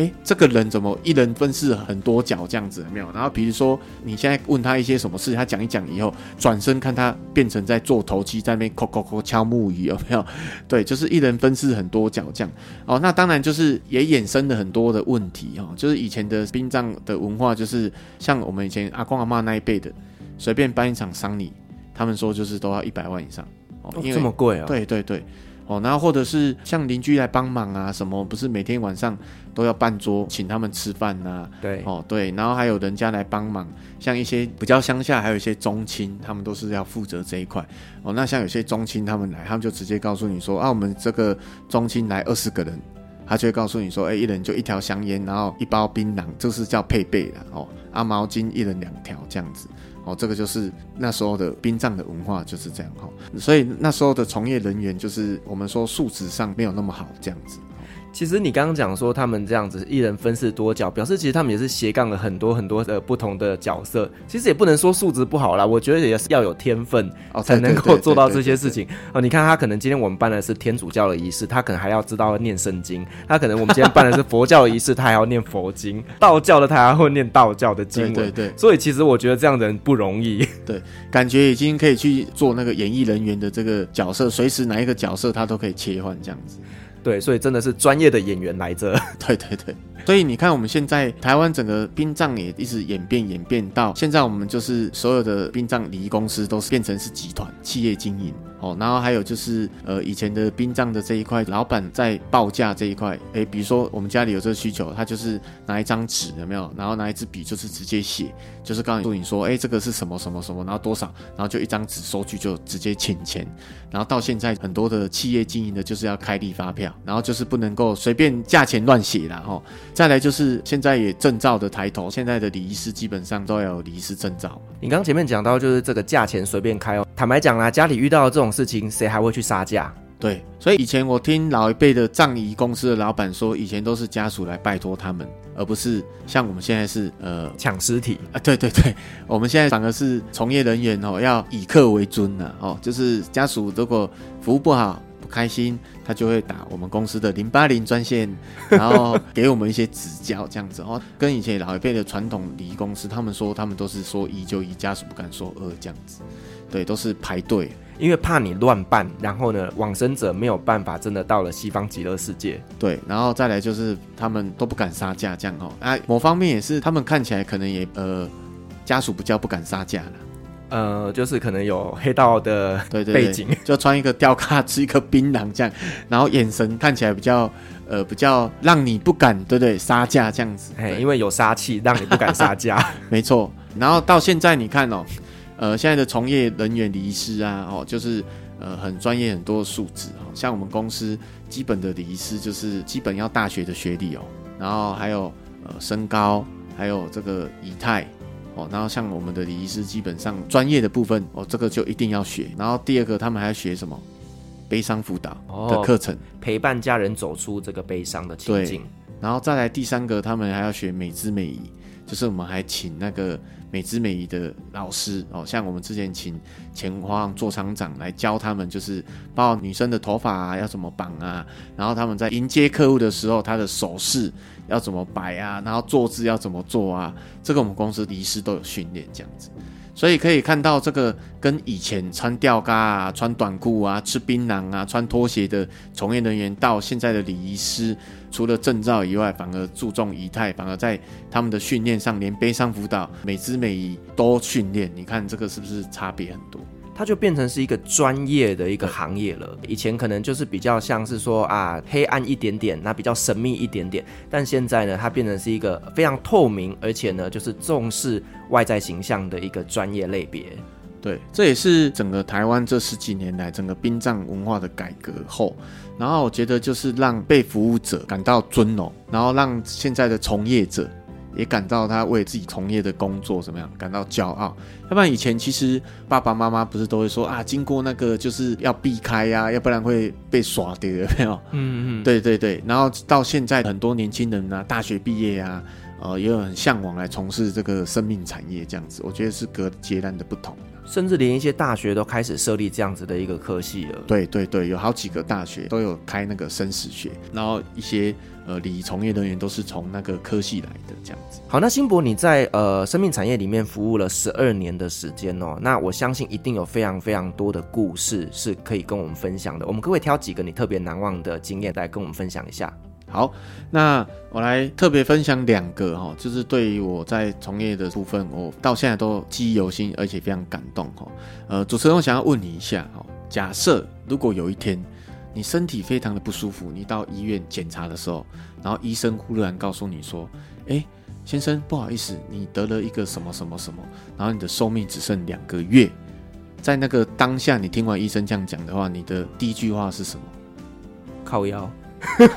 C: 哎，这个人怎么一人分饰很多角这样子？有没有？然后比如说你现在问他一些什么事，他讲一讲以后，转身看他变成在做头七，在那边叩叩叩敲木鱼，有没有？对，就是一人分饰很多角这样。哦，那当然就是也衍生了很多的问题哦。就是以前的殡葬的文化，就是像我们以前阿公阿妈那一辈的，随便办一场丧礼，他们说就是都要一百万以上。
B: 哦，因为这么贵啊？
C: 对对对。哦，然后或者是像邻居来帮忙啊，什么不是每天晚上都要办桌请他们吃饭呐、啊？
B: 对，
C: 哦对，然后还有人家来帮忙，像一些比较乡下，还有一些宗亲，他们都是要负责这一块。哦，那像有些宗亲他们来，他们就直接告诉你说啊，我们这个宗亲来二十个人，他就会告诉你说，哎，一人就一条香烟，然后一包槟榔，这是叫配备的哦。啊，毛巾一人两条这样子。哦，这个就是那时候的殡葬的文化就是这样哈，所以那时候的从业人员就是我们说素质上没有那么好这样子。
B: 其实你刚刚讲说他们这样子一人分饰多角，表示其实他们也是斜杠了很多很多的不同的角色。其实也不能说素质不好啦，我觉得也是要有天分才能够做到这些事情。哦，你看他可能今天我们办的是天主教的仪式，他可能还要知道念圣经；他可能我们今天办的是佛教的仪式，他还要念佛经；道教的他还会念道教的经文。
C: 对对对。
B: 所以其实我觉得这样的人不容易。
C: 对，感觉已经可以去做那个演艺人员的这个角色，随时哪一个角色他都可以切换这样子。
B: 对，所以真的是专业的演员来着。
C: 对对对，所以你看，我们现在台湾整个殡葬也一直演变演变到现在，我们就是所有的殡葬礼仪公司都是变成是集团企业经营。哦，然后还有就是，呃，以前的殡葬的这一块，老板在报价这一块，诶，比如说我们家里有这个需求，他就是拿一张纸，有没有？然后拿一支笔，就是直接写，就是告诉你说，诶，这个是什么什么什么，然后多少，然后就一张纸收据就直接请钱。然后到现在很多的企业经营的就是要开立发票，然后就是不能够随便价钱乱写啦。哈。再来就是现在也证照的抬头，现在的礼仪师基本上都要有礼仪师证照。
B: 你刚前面讲到就是这个价钱随便开哦，坦白讲啦，家里遇到这种。事情谁还会去杀价？
C: 对，所以以前我听老一辈的葬仪公司的老板说，以前都是家属来拜托他们，而不是像我们现在是呃
B: 抢尸体
C: 啊。对对对，我们现在反而是从业人员哦，要以客为尊呐哦，就是家属如果服务不好不开心，他就会打我们公司的零八零专线，然后给我们一些指教这样子哦。跟以前老一辈的传统礼仪公司，他们说他们都是说一就一，家属不敢说二这样子，对，都是排队。
B: 因为怕你乱办，然后呢，往生者没有办法真的到了西方极乐世界。
C: 对，然后再来就是他们都不敢杀价，这样哦。啊，某方面也是他们看起来可能也呃，家属比较不敢杀价了。
B: 呃，就是可能有黑道的背景，对背景，
C: 就穿一个吊卡，吃一个槟榔这样，然后眼神看起来比较呃比较让你不敢，对不对？杀价这样子，
B: 哎，因为有杀气，让你不敢杀价。
C: 没错。然后到现在你看哦。呃，现在的从业人员礼仪师啊，哦，就是呃很专业很多的素质哦，像我们公司基本的礼仪师就是基本要大学的学历哦，然后还有呃身高，还有这个仪态哦，然后像我们的礼仪师基本上专业的部分哦，这个就一定要学。然后第二个他们还要学什么？悲伤辅导的课程，哦，
B: 陪伴家人走出这个悲伤的情境。
C: 然后再来第三个，他们还要学美姿美仪，就是我们还请那个。美姿美仪的老师哦，像我们之前请前方做厂长来教他们，就是包括女生的头发啊要怎么绑啊，然后他们在迎接客户的时候，他的手势要怎么摆啊，然后坐姿要怎么做啊，这个我们公司的仪师都有训练这样子。所以可以看到，这个跟以前穿吊嘎啊、穿短裤啊、吃槟榔啊、穿拖鞋的从业人员，到现在的礼仪师，除了证照以外，反而注重仪态，反而在他们的训练上，连悲伤辅导、美姿美仪都训练。你看这个是不是差别很多？
B: 它就变成是一个专业的一个行业了。以前可能就是比较像是说啊，黑暗一点点，那比较神秘一点点。但现在呢，它变成是一个非常透明，而且呢，就是重视外在形象的一个专业类别。
C: 对，这也是整个台湾这十几年来整个殡葬文化的改革后，然后我觉得就是让被服务者感到尊荣，然后让现在的从业者。也感到他为自己从业的工作怎么样感到骄傲，要不然以前其实爸爸妈妈不是都会说啊，经过那个就是要避开呀、啊，要不然会被耍的，有没有？嗯嗯，对对对。然后到现在很多年轻人啊，大学毕业啊，呃，也有很向往来从事这个生命产业这样子，我觉得是隔截然的不同。
B: 甚至连一些大学都开始设立这样子的一个科系了。
C: 对对对，有好几个大学都有开那个生死学，然后一些呃礼仪从业人员都是从那个科系来的这样子。
B: 好，那新博你在呃生命产业里面服务了十二年的时间哦，那我相信一定有非常非常多的故事是可以跟我们分享的。我们可不可以挑几个你特别难忘的经验来跟我们分享一下？
C: 好，那我来特别分享两个哈，就是对于我在从业的部分，我到现在都记忆犹新，而且非常感动哈。呃，主持人，我想要问你一下哈，假设如果有一天你身体非常的不舒服，你到医院检查的时候，然后医生忽然告诉你说：“诶，先生，不好意思，你得了一个什么什么什么，然后你的寿命只剩两个月。”在那个当下，你听完医生这样讲的话，你的第一句话是什么？
B: 靠腰。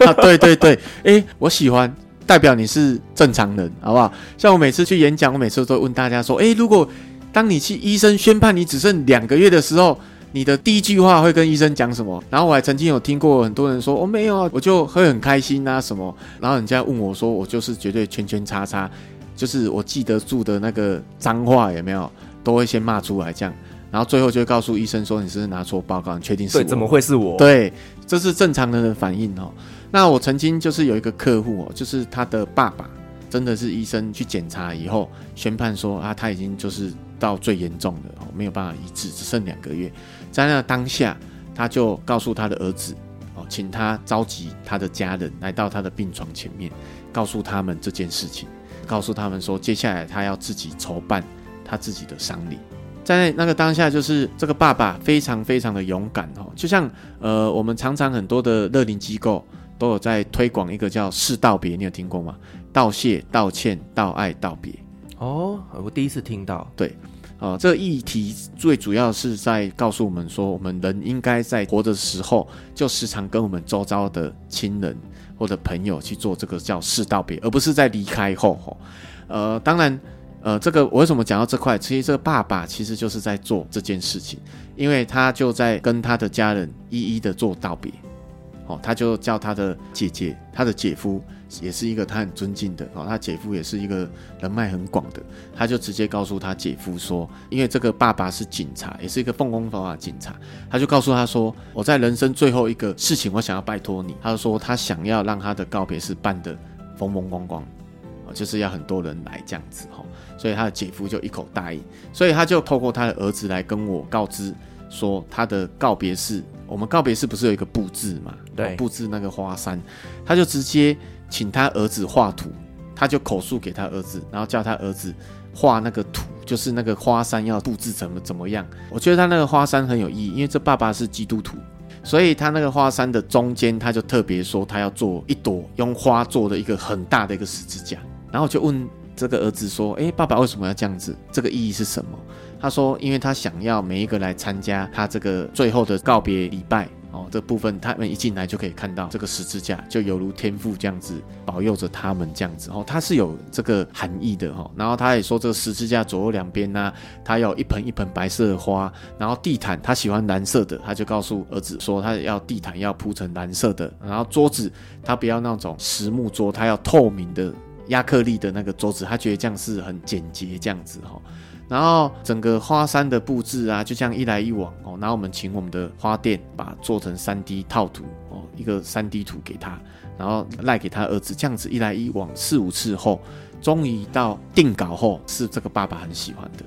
C: 啊，对对对，诶，我喜欢，代表你是正常人，好不好？像我每次去演讲，我每次都问大家说：“诶，如果当你去医生宣判你只剩两个月的时候。”你的第一句话会跟医生讲什么？然后我还曾经有听过很多人说，我、哦、没有啊，我就会很开心啊什么。然后人家问我说，我就是绝对圈圈叉叉，就是我记得住的那个脏话有没有，都会先骂出来这样。然后最后就会告诉医生说，你是不是拿错报告？你确定是我？
B: 对，怎么会是我？
C: 对，这是正常人的反应哦。那我曾经就是有一个客户哦，就是他的爸爸，真的是医生去检查以后宣判说啊，他已经就是到最严重的哦，没有办法医治，只剩两个月。在那当下，他就告诉他的儿子，哦，请他召集他的家人来到他的病床前面，告诉他们这件事情，告诉他们说，接下来他要自己筹办他自己的丧礼。在那个当下，就是这个爸爸非常非常的勇敢哦，就像呃，我们常常很多的乐龄机构都有在推广一个叫“世道别”，你有听过吗？道谢、道歉、道爱、道别。
B: 哦，我第一次听到。
C: 对。哦，这议题最主要是在告诉我们说，我们人应该在活的时候，就时常跟我们周遭的亲人或者朋友去做这个叫世道别，而不是在离开后。吼，呃，当然，呃，这个我为什么讲到这块？其实这个爸爸其实就是在做这件事情，因为他就在跟他的家人一一的做道别。哦，他就叫他的姐姐，他的姐夫。也是一个他很尊敬的哦，他姐夫也是一个人脉很广的，他就直接告诉他姐夫说，因为这个爸爸是警察，也是一个奉公守法警察，他就告诉他说，我在人生最后一个事情，我想要拜托你。他就说他想要让他的告别式办得风风光光，就是要很多人来这样子哈，所以他的姐夫就一口答应，所以他就透过他的儿子来跟我告知说，他的告别式，我们告别式不是有一个布置嘛？对，布置那个花山，他就直接。请他儿子画图，他就口述给他儿子，然后叫他儿子画那个图，就是那个花山要布置怎么怎么样。我觉得他那个花山很有意义，因为这爸爸是基督徒，所以他那个花山的中间，他就特别说他要做一朵用花做的一个很大的一个十字架。然后就问这个儿子说：“诶，爸爸为什么要这样子？这个意义是什么？”他说：“因为他想要每一个来参加他这个最后的告别礼拜。”哦，这部分他们一进来就可以看到这个十字架，就犹如天父这样子保佑着他们这样子哦，它是有这个含义的哈。然后他也说，这个十字架左右两边呢，他有一盆一盆白色的花，然后地毯他喜欢蓝色的，他就告诉儿子说，他要地毯要铺成蓝色的，然后桌子他不要那种实木桌，他要透明的亚克力的那个桌子，他觉得这样是很简洁这样子哈。然后整个花山的布置啊，就这样一来一往哦。然后我们请我们的花店把做成 3D 套图哦，一个 3D 图给他，然后赖给他儿子。这样子一来一往四五次后，终于到定稿后是这个爸爸很喜欢的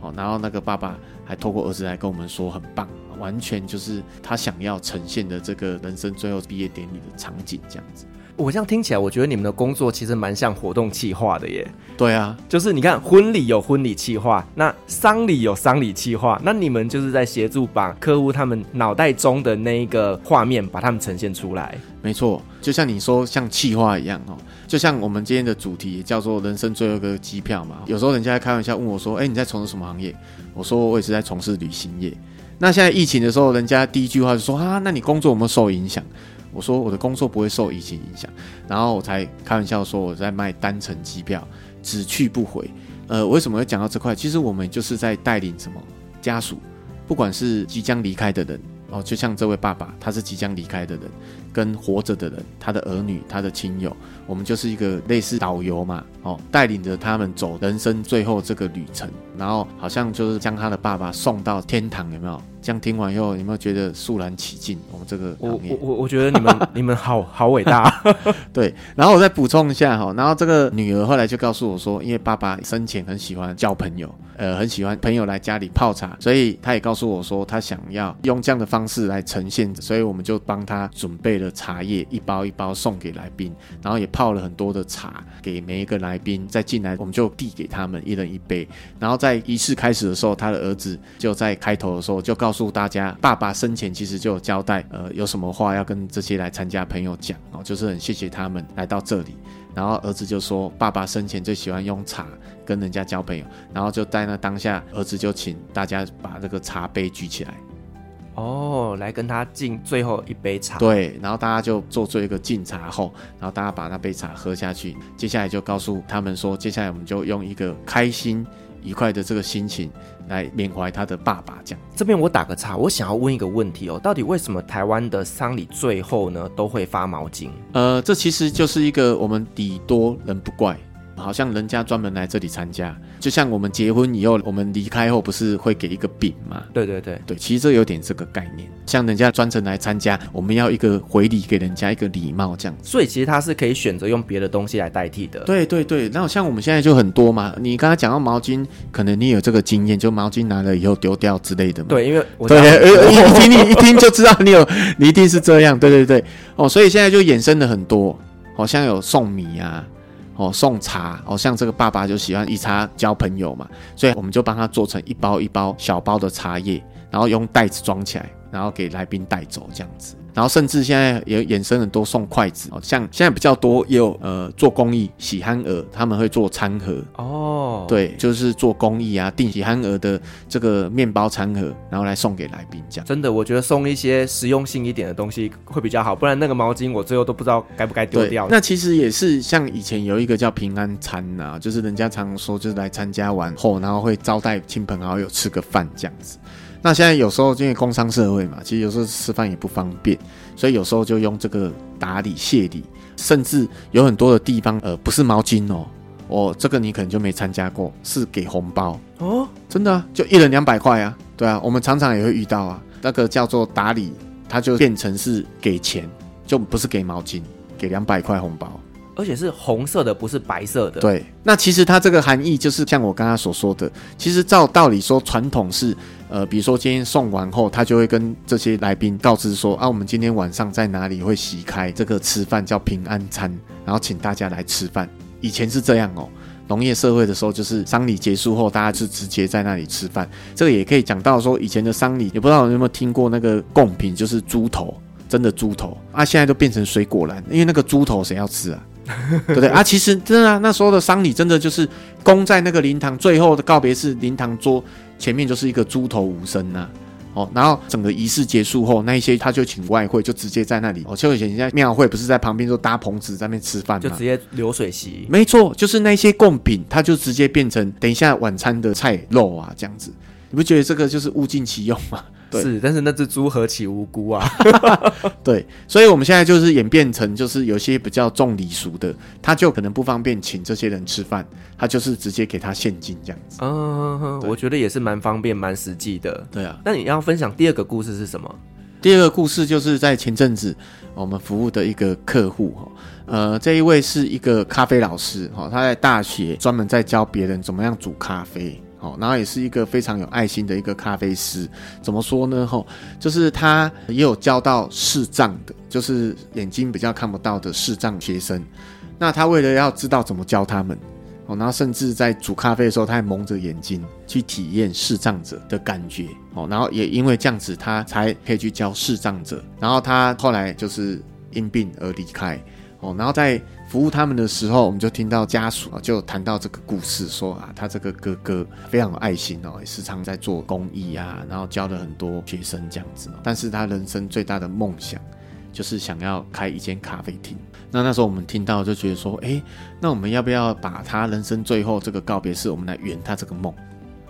C: 哦。然后那个爸爸还透过儿子来跟我们说很棒，完全就是他想要呈现的这个人生最后毕业典礼的场景这样子。
B: 我这样听起来，我觉得你们的工作其实蛮像活动企划的耶。
C: 对啊，
B: 就是你看婚礼有婚礼企划，那丧礼有丧礼企划，那你们就是在协助把客户他们脑袋中的那一个画面，把他们呈现出来。
C: 没错，就像你说像企划一样哦，就像我们今天的主题叫做“人生最后一个机票”嘛。有时候人家开玩笑问我说：“哎，你在从事什么行业？”我说：“我也是在从事旅行业。”那现在疫情的时候，人家第一句话就说：“啊，那你工作有没有受影响？”我说我的工作不会受疫情影响，然后我才开玩笑说我在卖单程机票，只去不回。呃，为什么会讲到这块？其实我们就是在带领什么家属，不管是即将离开的人哦，就像这位爸爸，他是即将离开的人，跟活着的人，他的儿女，他的亲友，我们就是一个类似导游嘛，哦，带领着他们走人生最后这个旅程，然后好像就是将他的爸爸送到天堂，有没有？这样听完以后，有没有觉得肃然起敬？我们这个
B: 我我我我觉得你们 你们好好伟大，
C: 对。然后我再补充一下哈，然后这个女儿后来就告诉我说，因为爸爸生前很喜欢交朋友，呃，很喜欢朋友来家里泡茶，所以他也告诉我说，他想要用这样的方式来呈现，所以我们就帮他准备了茶叶，一包一包送给来宾，然后也泡了很多的茶给每一个来宾，再进来我们就递给他们一人一杯，然后在仪式开始的时候，他的儿子就在开头的时候就告。诉大家，爸爸生前其实就有交代，呃，有什么话要跟这些来参加朋友讲哦，就是很谢谢他们来到这里。然后儿子就说，爸爸生前最喜欢用茶跟人家交朋友，然后就在那当下，儿子就请大家把这个茶杯举起来。
B: 哦，来跟他敬最后一杯茶。
C: 对，然后大家就做做一个敬茶后，然后大家把那杯茶喝下去。接下来就告诉他们说，接下来我们就用一个开心愉快的这个心情来缅怀他的爸爸。这样，
B: 这边我打个岔，我想要问一个问题哦，到底为什么台湾的丧礼最后呢都会发毛巾？
C: 呃，这其实就是一个我们礼多人不怪。好像人家专门来这里参加，就像我们结婚以后，我们离开后不是会给一个饼吗？
B: 对对对
C: 对，其实这有点这个概念。像人家专程来参加，我们要一个回礼给人家一个礼貌这样子。
B: 所以其实他是可以选择用别的东西来代替的。
C: 对对对，那像我们现在就很多嘛。你刚才讲到毛巾，可能你有这个经验，就毛巾拿了以后丢掉之类的嘛。
B: 对，因为我
C: 对，一听 你一听就知道你有，你一定是这样。对对对，哦，所以现在就衍生了很多，好像有送米啊。哦，送茶哦，像这个爸爸就喜欢以茶交朋友嘛，所以我们就帮他做成一包一包小包的茶叶，然后用袋子装起来，然后给来宾带走这样子。然后甚至现在也衍生很多送筷子哦，像现在比较多也有呃做公益喜憨儿，他们会做餐盒哦，对，就是做公益啊，订喜憨儿的这个面包餐盒，然后来送给来宾这样。
B: 真的，我觉得送一些实用性一点的东西会比较好，不然那个毛巾我最后都不知道该不该丢掉。
C: 那其实也是像以前有一个叫平安餐呐、啊，就是人家常说就是来参加完后，然后会招待亲朋好友吃个饭这样子。那现在有时候因为工商社会嘛，其实有时候吃饭也不方便，所以有时候就用这个打理谢礼，甚至有很多的地方，呃，不是毛巾哦，哦，这个你可能就没参加过，是给红包哦，真的啊，就一人两百块啊，对啊，我们常常也会遇到啊，那个叫做打理，它就变成是给钱，就不是给毛巾，给两百块红包。
B: 而且是红色的，不是白色的。
C: 对，那其实它这个含义就是像我刚刚所说的，其实照道理说，传统是，呃，比如说今天送完后，他就会跟这些来宾告知说，啊，我们今天晚上在哪里会席开这个吃饭叫平安餐，然后请大家来吃饭。以前是这样哦，农业社会的时候，就是丧礼结束后，大家是直接在那里吃饭。这个也可以讲到说，以前的丧礼，也不知道有没有听过那个贡品，就是猪头，真的猪头啊，现在都变成水果篮，因为那个猪头谁要吃啊？对不对啊？其实真的啊，那时候的丧礼真的就是供在那个灵堂最后的告别式，灵堂桌前面就是一个猪头无声呐。哦，然后整个仪式结束后，那一些他就请外会，就直接在那里。哦，就以前人家庙会不是在旁边就搭棚子在那边吃饭吗？
B: 就直接流水席。
C: 没错，就是那些贡品，它就直接变成等一下晚餐的菜肉啊，这样子。你不觉得这个就是物尽其用吗？对
B: 是，但是那只猪何其无辜啊！
C: 对，所以我们现在就是演变成，就是有些比较重礼俗的，他就可能不方便请这些人吃饭，他就是直接给他现金这样子。
B: 嗯，我觉得也是蛮方便、蛮实际的。
C: 对啊，
B: 那你要分享第二个故事是什么？
C: 第二个故事就是在前阵子我们服务的一个客户哈，呃，这一位是一个咖啡老师哈，他在大学专门在教别人怎么样煮咖啡。好，然后也是一个非常有爱心的一个咖啡师。怎么说呢？吼，就是他也有教到视障的，就是眼睛比较看不到的视障学生。那他为了要知道怎么教他们，哦，然后甚至在煮咖啡的时候，他还蒙着眼睛去体验视障者的感觉。哦，然后也因为这样子，他才可以去教视障者。然后他后来就是因病而离开。哦，然后在服务他们的时候，我们就听到家属啊，就谈到这个故事，说啊，他这个哥哥非常有爱心哦，也时常在做公益啊，然后教了很多学生这样子。但是他人生最大的梦想，就是想要开一间咖啡厅。那那时候我们听到就觉得说，哎，那我们要不要把他人生最后这个告别式，我们来圆他这个梦，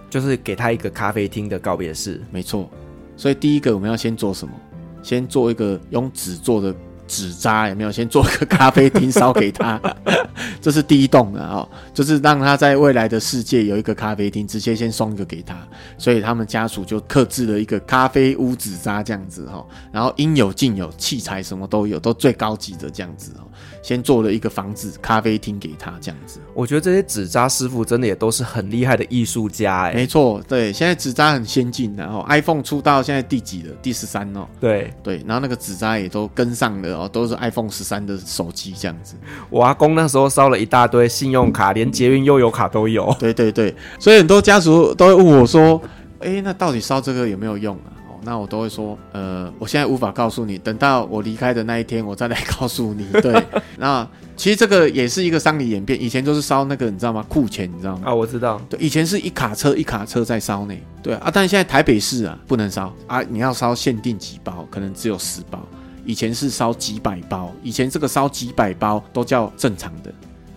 B: 就是给他一个咖啡厅的告别式。
C: 没错。所以第一个我们要先做什么？先做一个用纸做的。纸扎有没有？先做个咖啡厅烧给他，这是第一栋的哦，就是让他在未来的世界有一个咖啡厅，直接先送一个给他。所以他们家属就特制了一个咖啡屋纸扎这样子哈，然后应有尽有，器材什么都有，都最高级的这样子哦。先做了一个房子咖啡厅给他这样子。
B: 我觉得这些纸扎师傅真的也都是很厉害的艺术家哎。
C: 没错，对，现在纸扎很先进，然后 iPhone 出到现在第几了？第十三哦。
B: 对
C: 对，然后那个纸扎也都跟上了。哦，都是 iPhone 十三的手机这样子。
B: 我阿公那时候烧了一大堆信用卡，连捷运悠游卡都有。
C: 对对对，所以很多家属都会问我说：“哎，那到底烧这个有没有用啊？”哦，那我都会说，呃，我现在无法告诉你，等到我离开的那一天，我再来告诉你。对，那其实这个也是一个丧礼演变，以前就是烧那个，你知道吗？库钱，你知道吗？
B: 啊，我知道。
C: 对，以前是一卡车一卡车在烧呢。对啊，但是现在台北市啊不能烧啊，你要烧限定几包，可能只有十包。以前是烧几百包，以前这个烧几百包都叫正常的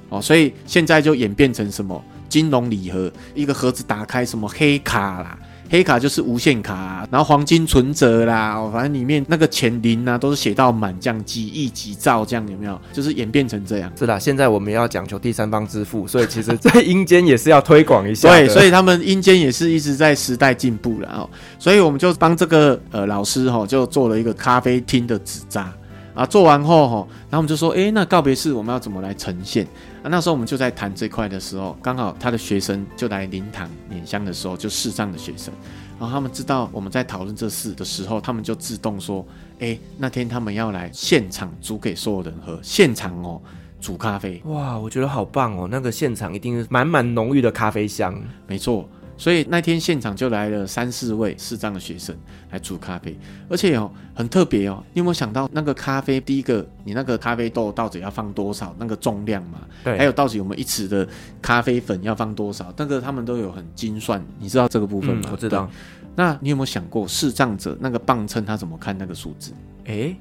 C: 哦，所以现在就演变成什么金融礼盒，一个盒子打开什么黑卡啦，黑卡就是无限卡啊，然后黄金存折啦，反正里面那个钱零啊都是写到满，这样几亿几兆这样有没有？就是演变成这样。
B: 是啦，现在我们要讲求第三方支付，所以其实在阴间也是要推广一下。
C: 对，所以他们阴间也是一直在时代进步了哦。所以我们就帮这个呃老师哈，就做了一个咖啡厅的纸扎啊。做完后哈，然后我们就说，哎，那告别式我们要怎么来呈现啊？那时候我们就在谈这块的时候，刚好他的学生就来灵堂拈香的时候，就视障的学生，然后他们知道我们在讨论这事的时候，他们就自动说，哎，那天他们要来现场煮给所有人喝，现场哦煮咖啡。
B: 哇，我觉得好棒哦，那个现场一定是满满浓郁的咖啡香。
C: 没错。所以那天现场就来了三四位视障的学生来煮咖啡，而且哦很特别哦，你有没有想到那个咖啡？第一个，你那个咖啡豆到底要放多少？那个重量嘛，对，还有到底我们一匙的咖啡粉要放多少？那个他们都有很精算，你知道这个部分吗？
B: 嗯，我知道。
C: 那你有没有想过视障者那个磅秤他怎么看那个数字？
B: 诶，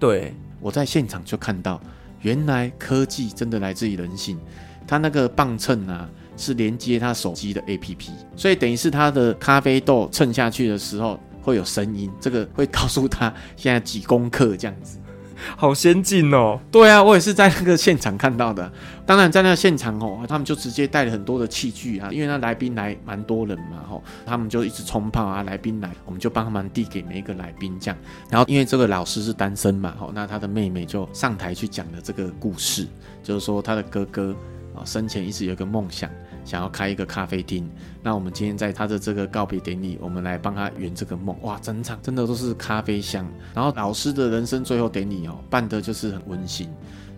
B: 对，
C: 我在现场就看到，原来科技真的来自于人性，他那个磅秤啊。是连接他手机的 APP，所以等于是他的咖啡豆蹭下去的时候会有声音，这个会告诉他现在几公克这样子，
B: 好先进哦。
C: 对啊，我也是在那个现场看到的。当然在那个现场哦，他们就直接带了很多的器具啊，因为那来宾来蛮多人嘛，吼，他们就一直冲泡啊，来宾来，我们就帮他们递给每一个来宾这样。然后因为这个老师是单身嘛，吼，那他的妹妹就上台去讲了这个故事，就是说他的哥哥啊生前一直有个梦想。想要开一个咖啡厅，那我们今天在他的这个告别典礼，我们来帮他圆这个梦。哇，整场真的都是咖啡香，然后老师的人生最后典礼哦，办的就是很温馨，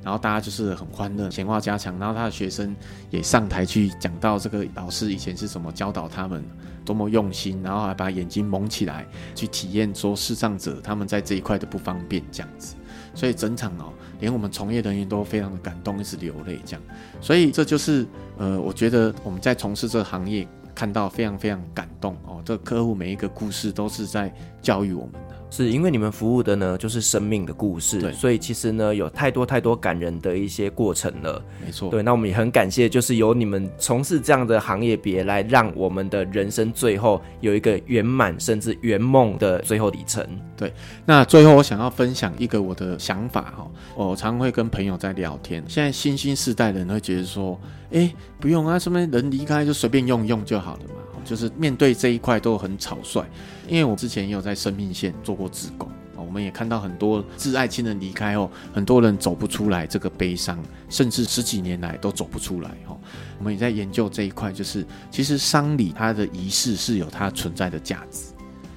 C: 然后大家就是很欢乐，闲话家常，然后他的学生也上台去讲到这个老师以前是怎么教导他们，多么用心，然后还把眼睛蒙起来去体验说视障者他们在这一块的不方便这样子。所以整场哦，连我们从业人员都非常的感动，一直流泪这样。所以这就是呃，我觉得我们在从事这个行业看到非常非常感动哦。这客户每一个故事都是在教育我们的。
B: 是因为你们服务的呢，就是生命的故事，对，所以其实呢，有太多太多感人的一些过程了。
C: 没错，
B: 对，那我们也很感谢，就是由你们从事这样的行业别来让我们的人生最后有一个圆满甚至圆梦的最后里程。
C: 对，那最后我想要分享一个我的想法哈，我常会跟朋友在聊天。现在新兴世代的人会觉得说，哎，不用啊，什么人离开就随便用用就好了嘛。就是面对这一块都很草率，因为我之前也有在生命线做过志工，我们也看到很多挚爱亲人离开后，很多人走不出来这个悲伤，甚至十几年来都走不出来哈。我们也在研究这一块，就是其实丧礼它的仪式是有它存在的价值。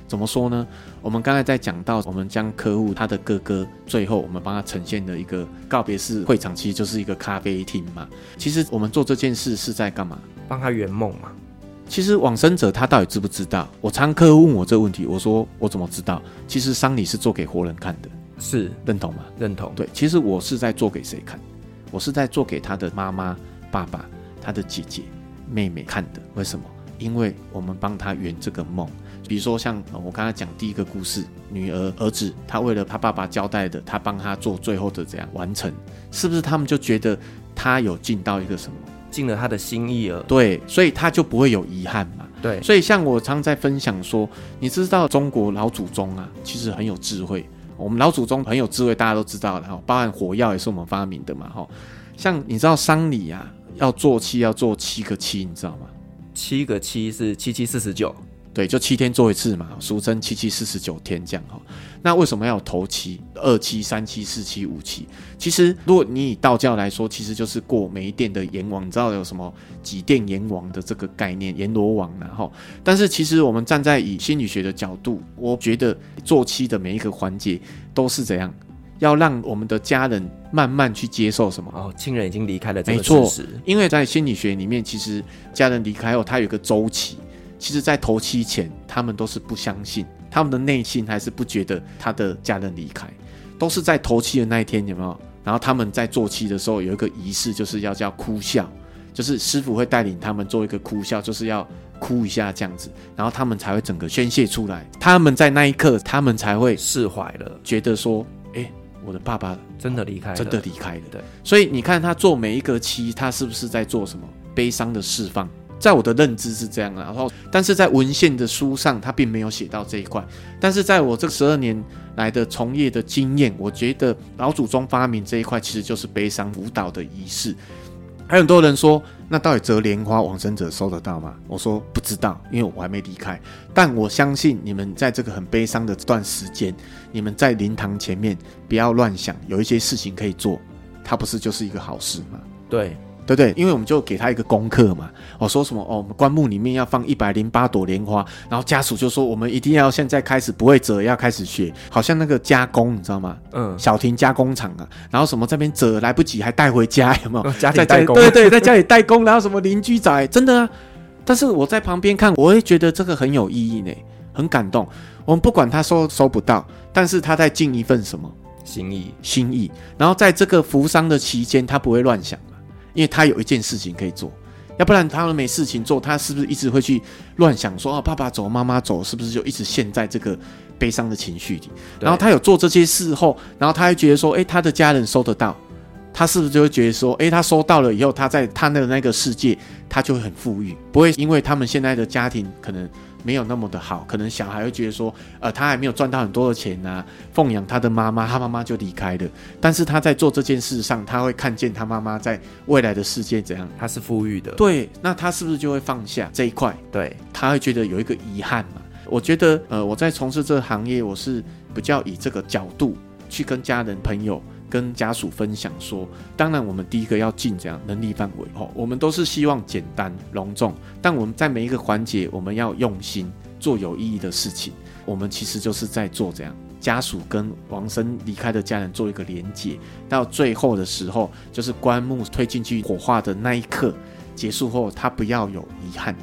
C: 怎么说呢？我们刚才在讲到，我们将客户他的哥哥，最后我们帮他呈现的一个告别式会场，其实就是一个咖啡厅嘛。其实我们做这件事是在干嘛？
B: 帮他圆梦嘛。
C: 其实往生者他到底知不知道？我常客户问我这个问题，我说我怎么知道？其实丧礼是做给活人看的，
B: 是
C: 认同吗？
B: 认同。
C: 对，其实我是在做给谁看？我是在做给他的妈妈、爸爸、他的姐姐、妹妹看的。为什么？因为我们帮他圆这个梦。比如说像我刚才讲第一个故事，女儿、儿子，他为了他爸爸交代的，他帮他做最后的这样完成，是不是他们就觉得他有尽到一个什么？
B: 尽了他的心意了，
C: 对，所以他就不会有遗憾嘛。
B: 对，
C: 所以像我常在分享说，你知道中国老祖宗啊，其实很有智慧。我们老祖宗很有智慧，大家都知道的哈，包含火药也是我们发明的嘛哈。像你知道丧礼啊，要做七，要做七个七，你知道吗？
B: 七个七是七七四十九。
C: 对，就七天做一次嘛，俗称七七四十九天这样哈。那为什么要有头七、二七、三七、四七、五七？其实，如果你以道教来说，其实就是过每一殿的阎王。你知道有什么几殿阎王的这个概念？阎罗王然后，但是其实我们站在以心理学的角度，我觉得做七的每一个环节都是怎样，要让我们的家人慢慢去接受什么？
B: 哦，亲人已经离开了，
C: 没错。因为在心理学里面，其实家人离开后，他有个周期。其实，在头七前，他们都是不相信，他们的内心还是不觉得他的家人离开，都是在头七的那一天，有没有？然后他们在做七的时候有一个仪式，就是要叫哭笑，就是师傅会带领他们做一个哭笑，就是要哭一下这样子，然后他们才会整个宣泄出来。他们在那一刻，他们才会
B: 释怀了，
C: 觉得说，哎，我的爸爸
B: 真的离开了，
C: 真的离开了。
B: 对，
C: 所以你看他做每一个七，他是不是在做什么悲伤的释放？在我的认知是这样，然后，但是在文献的书上，他并没有写到这一块。但是在我这十二年来的从业的经验，我觉得老祖宗发明这一块，其实就是悲伤舞蹈的仪式。还有很多人说，那到底折莲花往生者收得到吗？我说不知道，因为我还没离开。但我相信你们在这个很悲伤的这段时间，你们在灵堂前面不要乱想，有一些事情可以做，它不是就是一个好事吗？
B: 对。
C: 对不对？因为我们就给他一个功课嘛，哦，说什么哦，我们棺木里面要放一百零八朵莲花，然后家属就说我们一定要现在开始不会折，要开始学，好像那个加工，你知道吗？嗯，小亭加工厂啊，然后什么这边折来不及还带回家，有没有？
B: 家里代工，
C: 对对，在家里代工，然后什么邻居仔，真的啊。但是我在旁边看，我会觉得这个很有意义呢，很感动。我们不管他收收不到，但是他在尽一份什么
B: 心意，
C: 心意。然后在这个扶丧的期间，他不会乱想。因为他有一件事情可以做，要不然他们没事情做，他是不是一直会去乱想说，啊，爸爸走，妈妈走，是不是就一直陷在这个悲伤的情绪里？然后他有做这些事后，然后他会觉得说，哎，他的家人收得到，他是不是就会觉得说，哎，他收到了以后，他在他的那个世界，他就会很富裕，不会因为他们现在的家庭可能。没有那么的好，可能小孩会觉得说，呃，他还没有赚到很多的钱呐、啊，奉养他的妈妈，他妈妈就离开了。但是他在做这件事上，他会看见他妈妈在未来的世界怎样，
B: 他是富裕的。
C: 对，那他是不是就会放下这一块？
B: 对，
C: 他会觉得有一个遗憾嘛？我觉得，呃，我在从事这个行业，我是比较以这个角度去跟家人朋友。跟家属分享说，当然我们第一个要尽这样能力范围哦，我们都是希望简单隆重，但我们在每一个环节，我们要用心做有意义的事情。我们其实就是在做这样，家属跟王生离开的家人做一个连接，到最后的时候，就是棺木推进去火化的那一刻结束后，他不要有遗憾。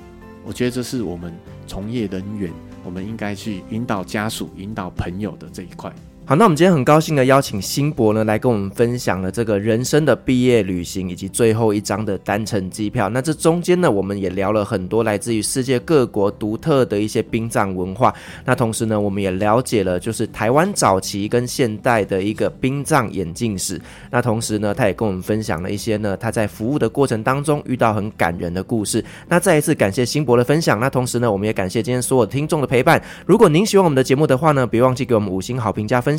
C: 我觉得这是我们从业人员，我们应该去引导家属、引导朋友的这一块。
B: 好，那我们今天很高兴的邀请新博呢来跟我们分享了这个人生的毕业旅行以及最后一张的单程机票。那这中间呢，我们也聊了很多来自于世界各国独特的一些殡葬文化。那同时呢，我们也了解了就是台湾早期跟现代的一个殡葬演进史。那同时呢，他也跟我们分享了一些呢他在服务的过程当中遇到很感人的故事。那再一次感谢新博的分享。那同时呢，我们也感谢今天所有听众的陪伴。如果您喜欢我们的节目的话呢，别忘记给我们五星好评加分。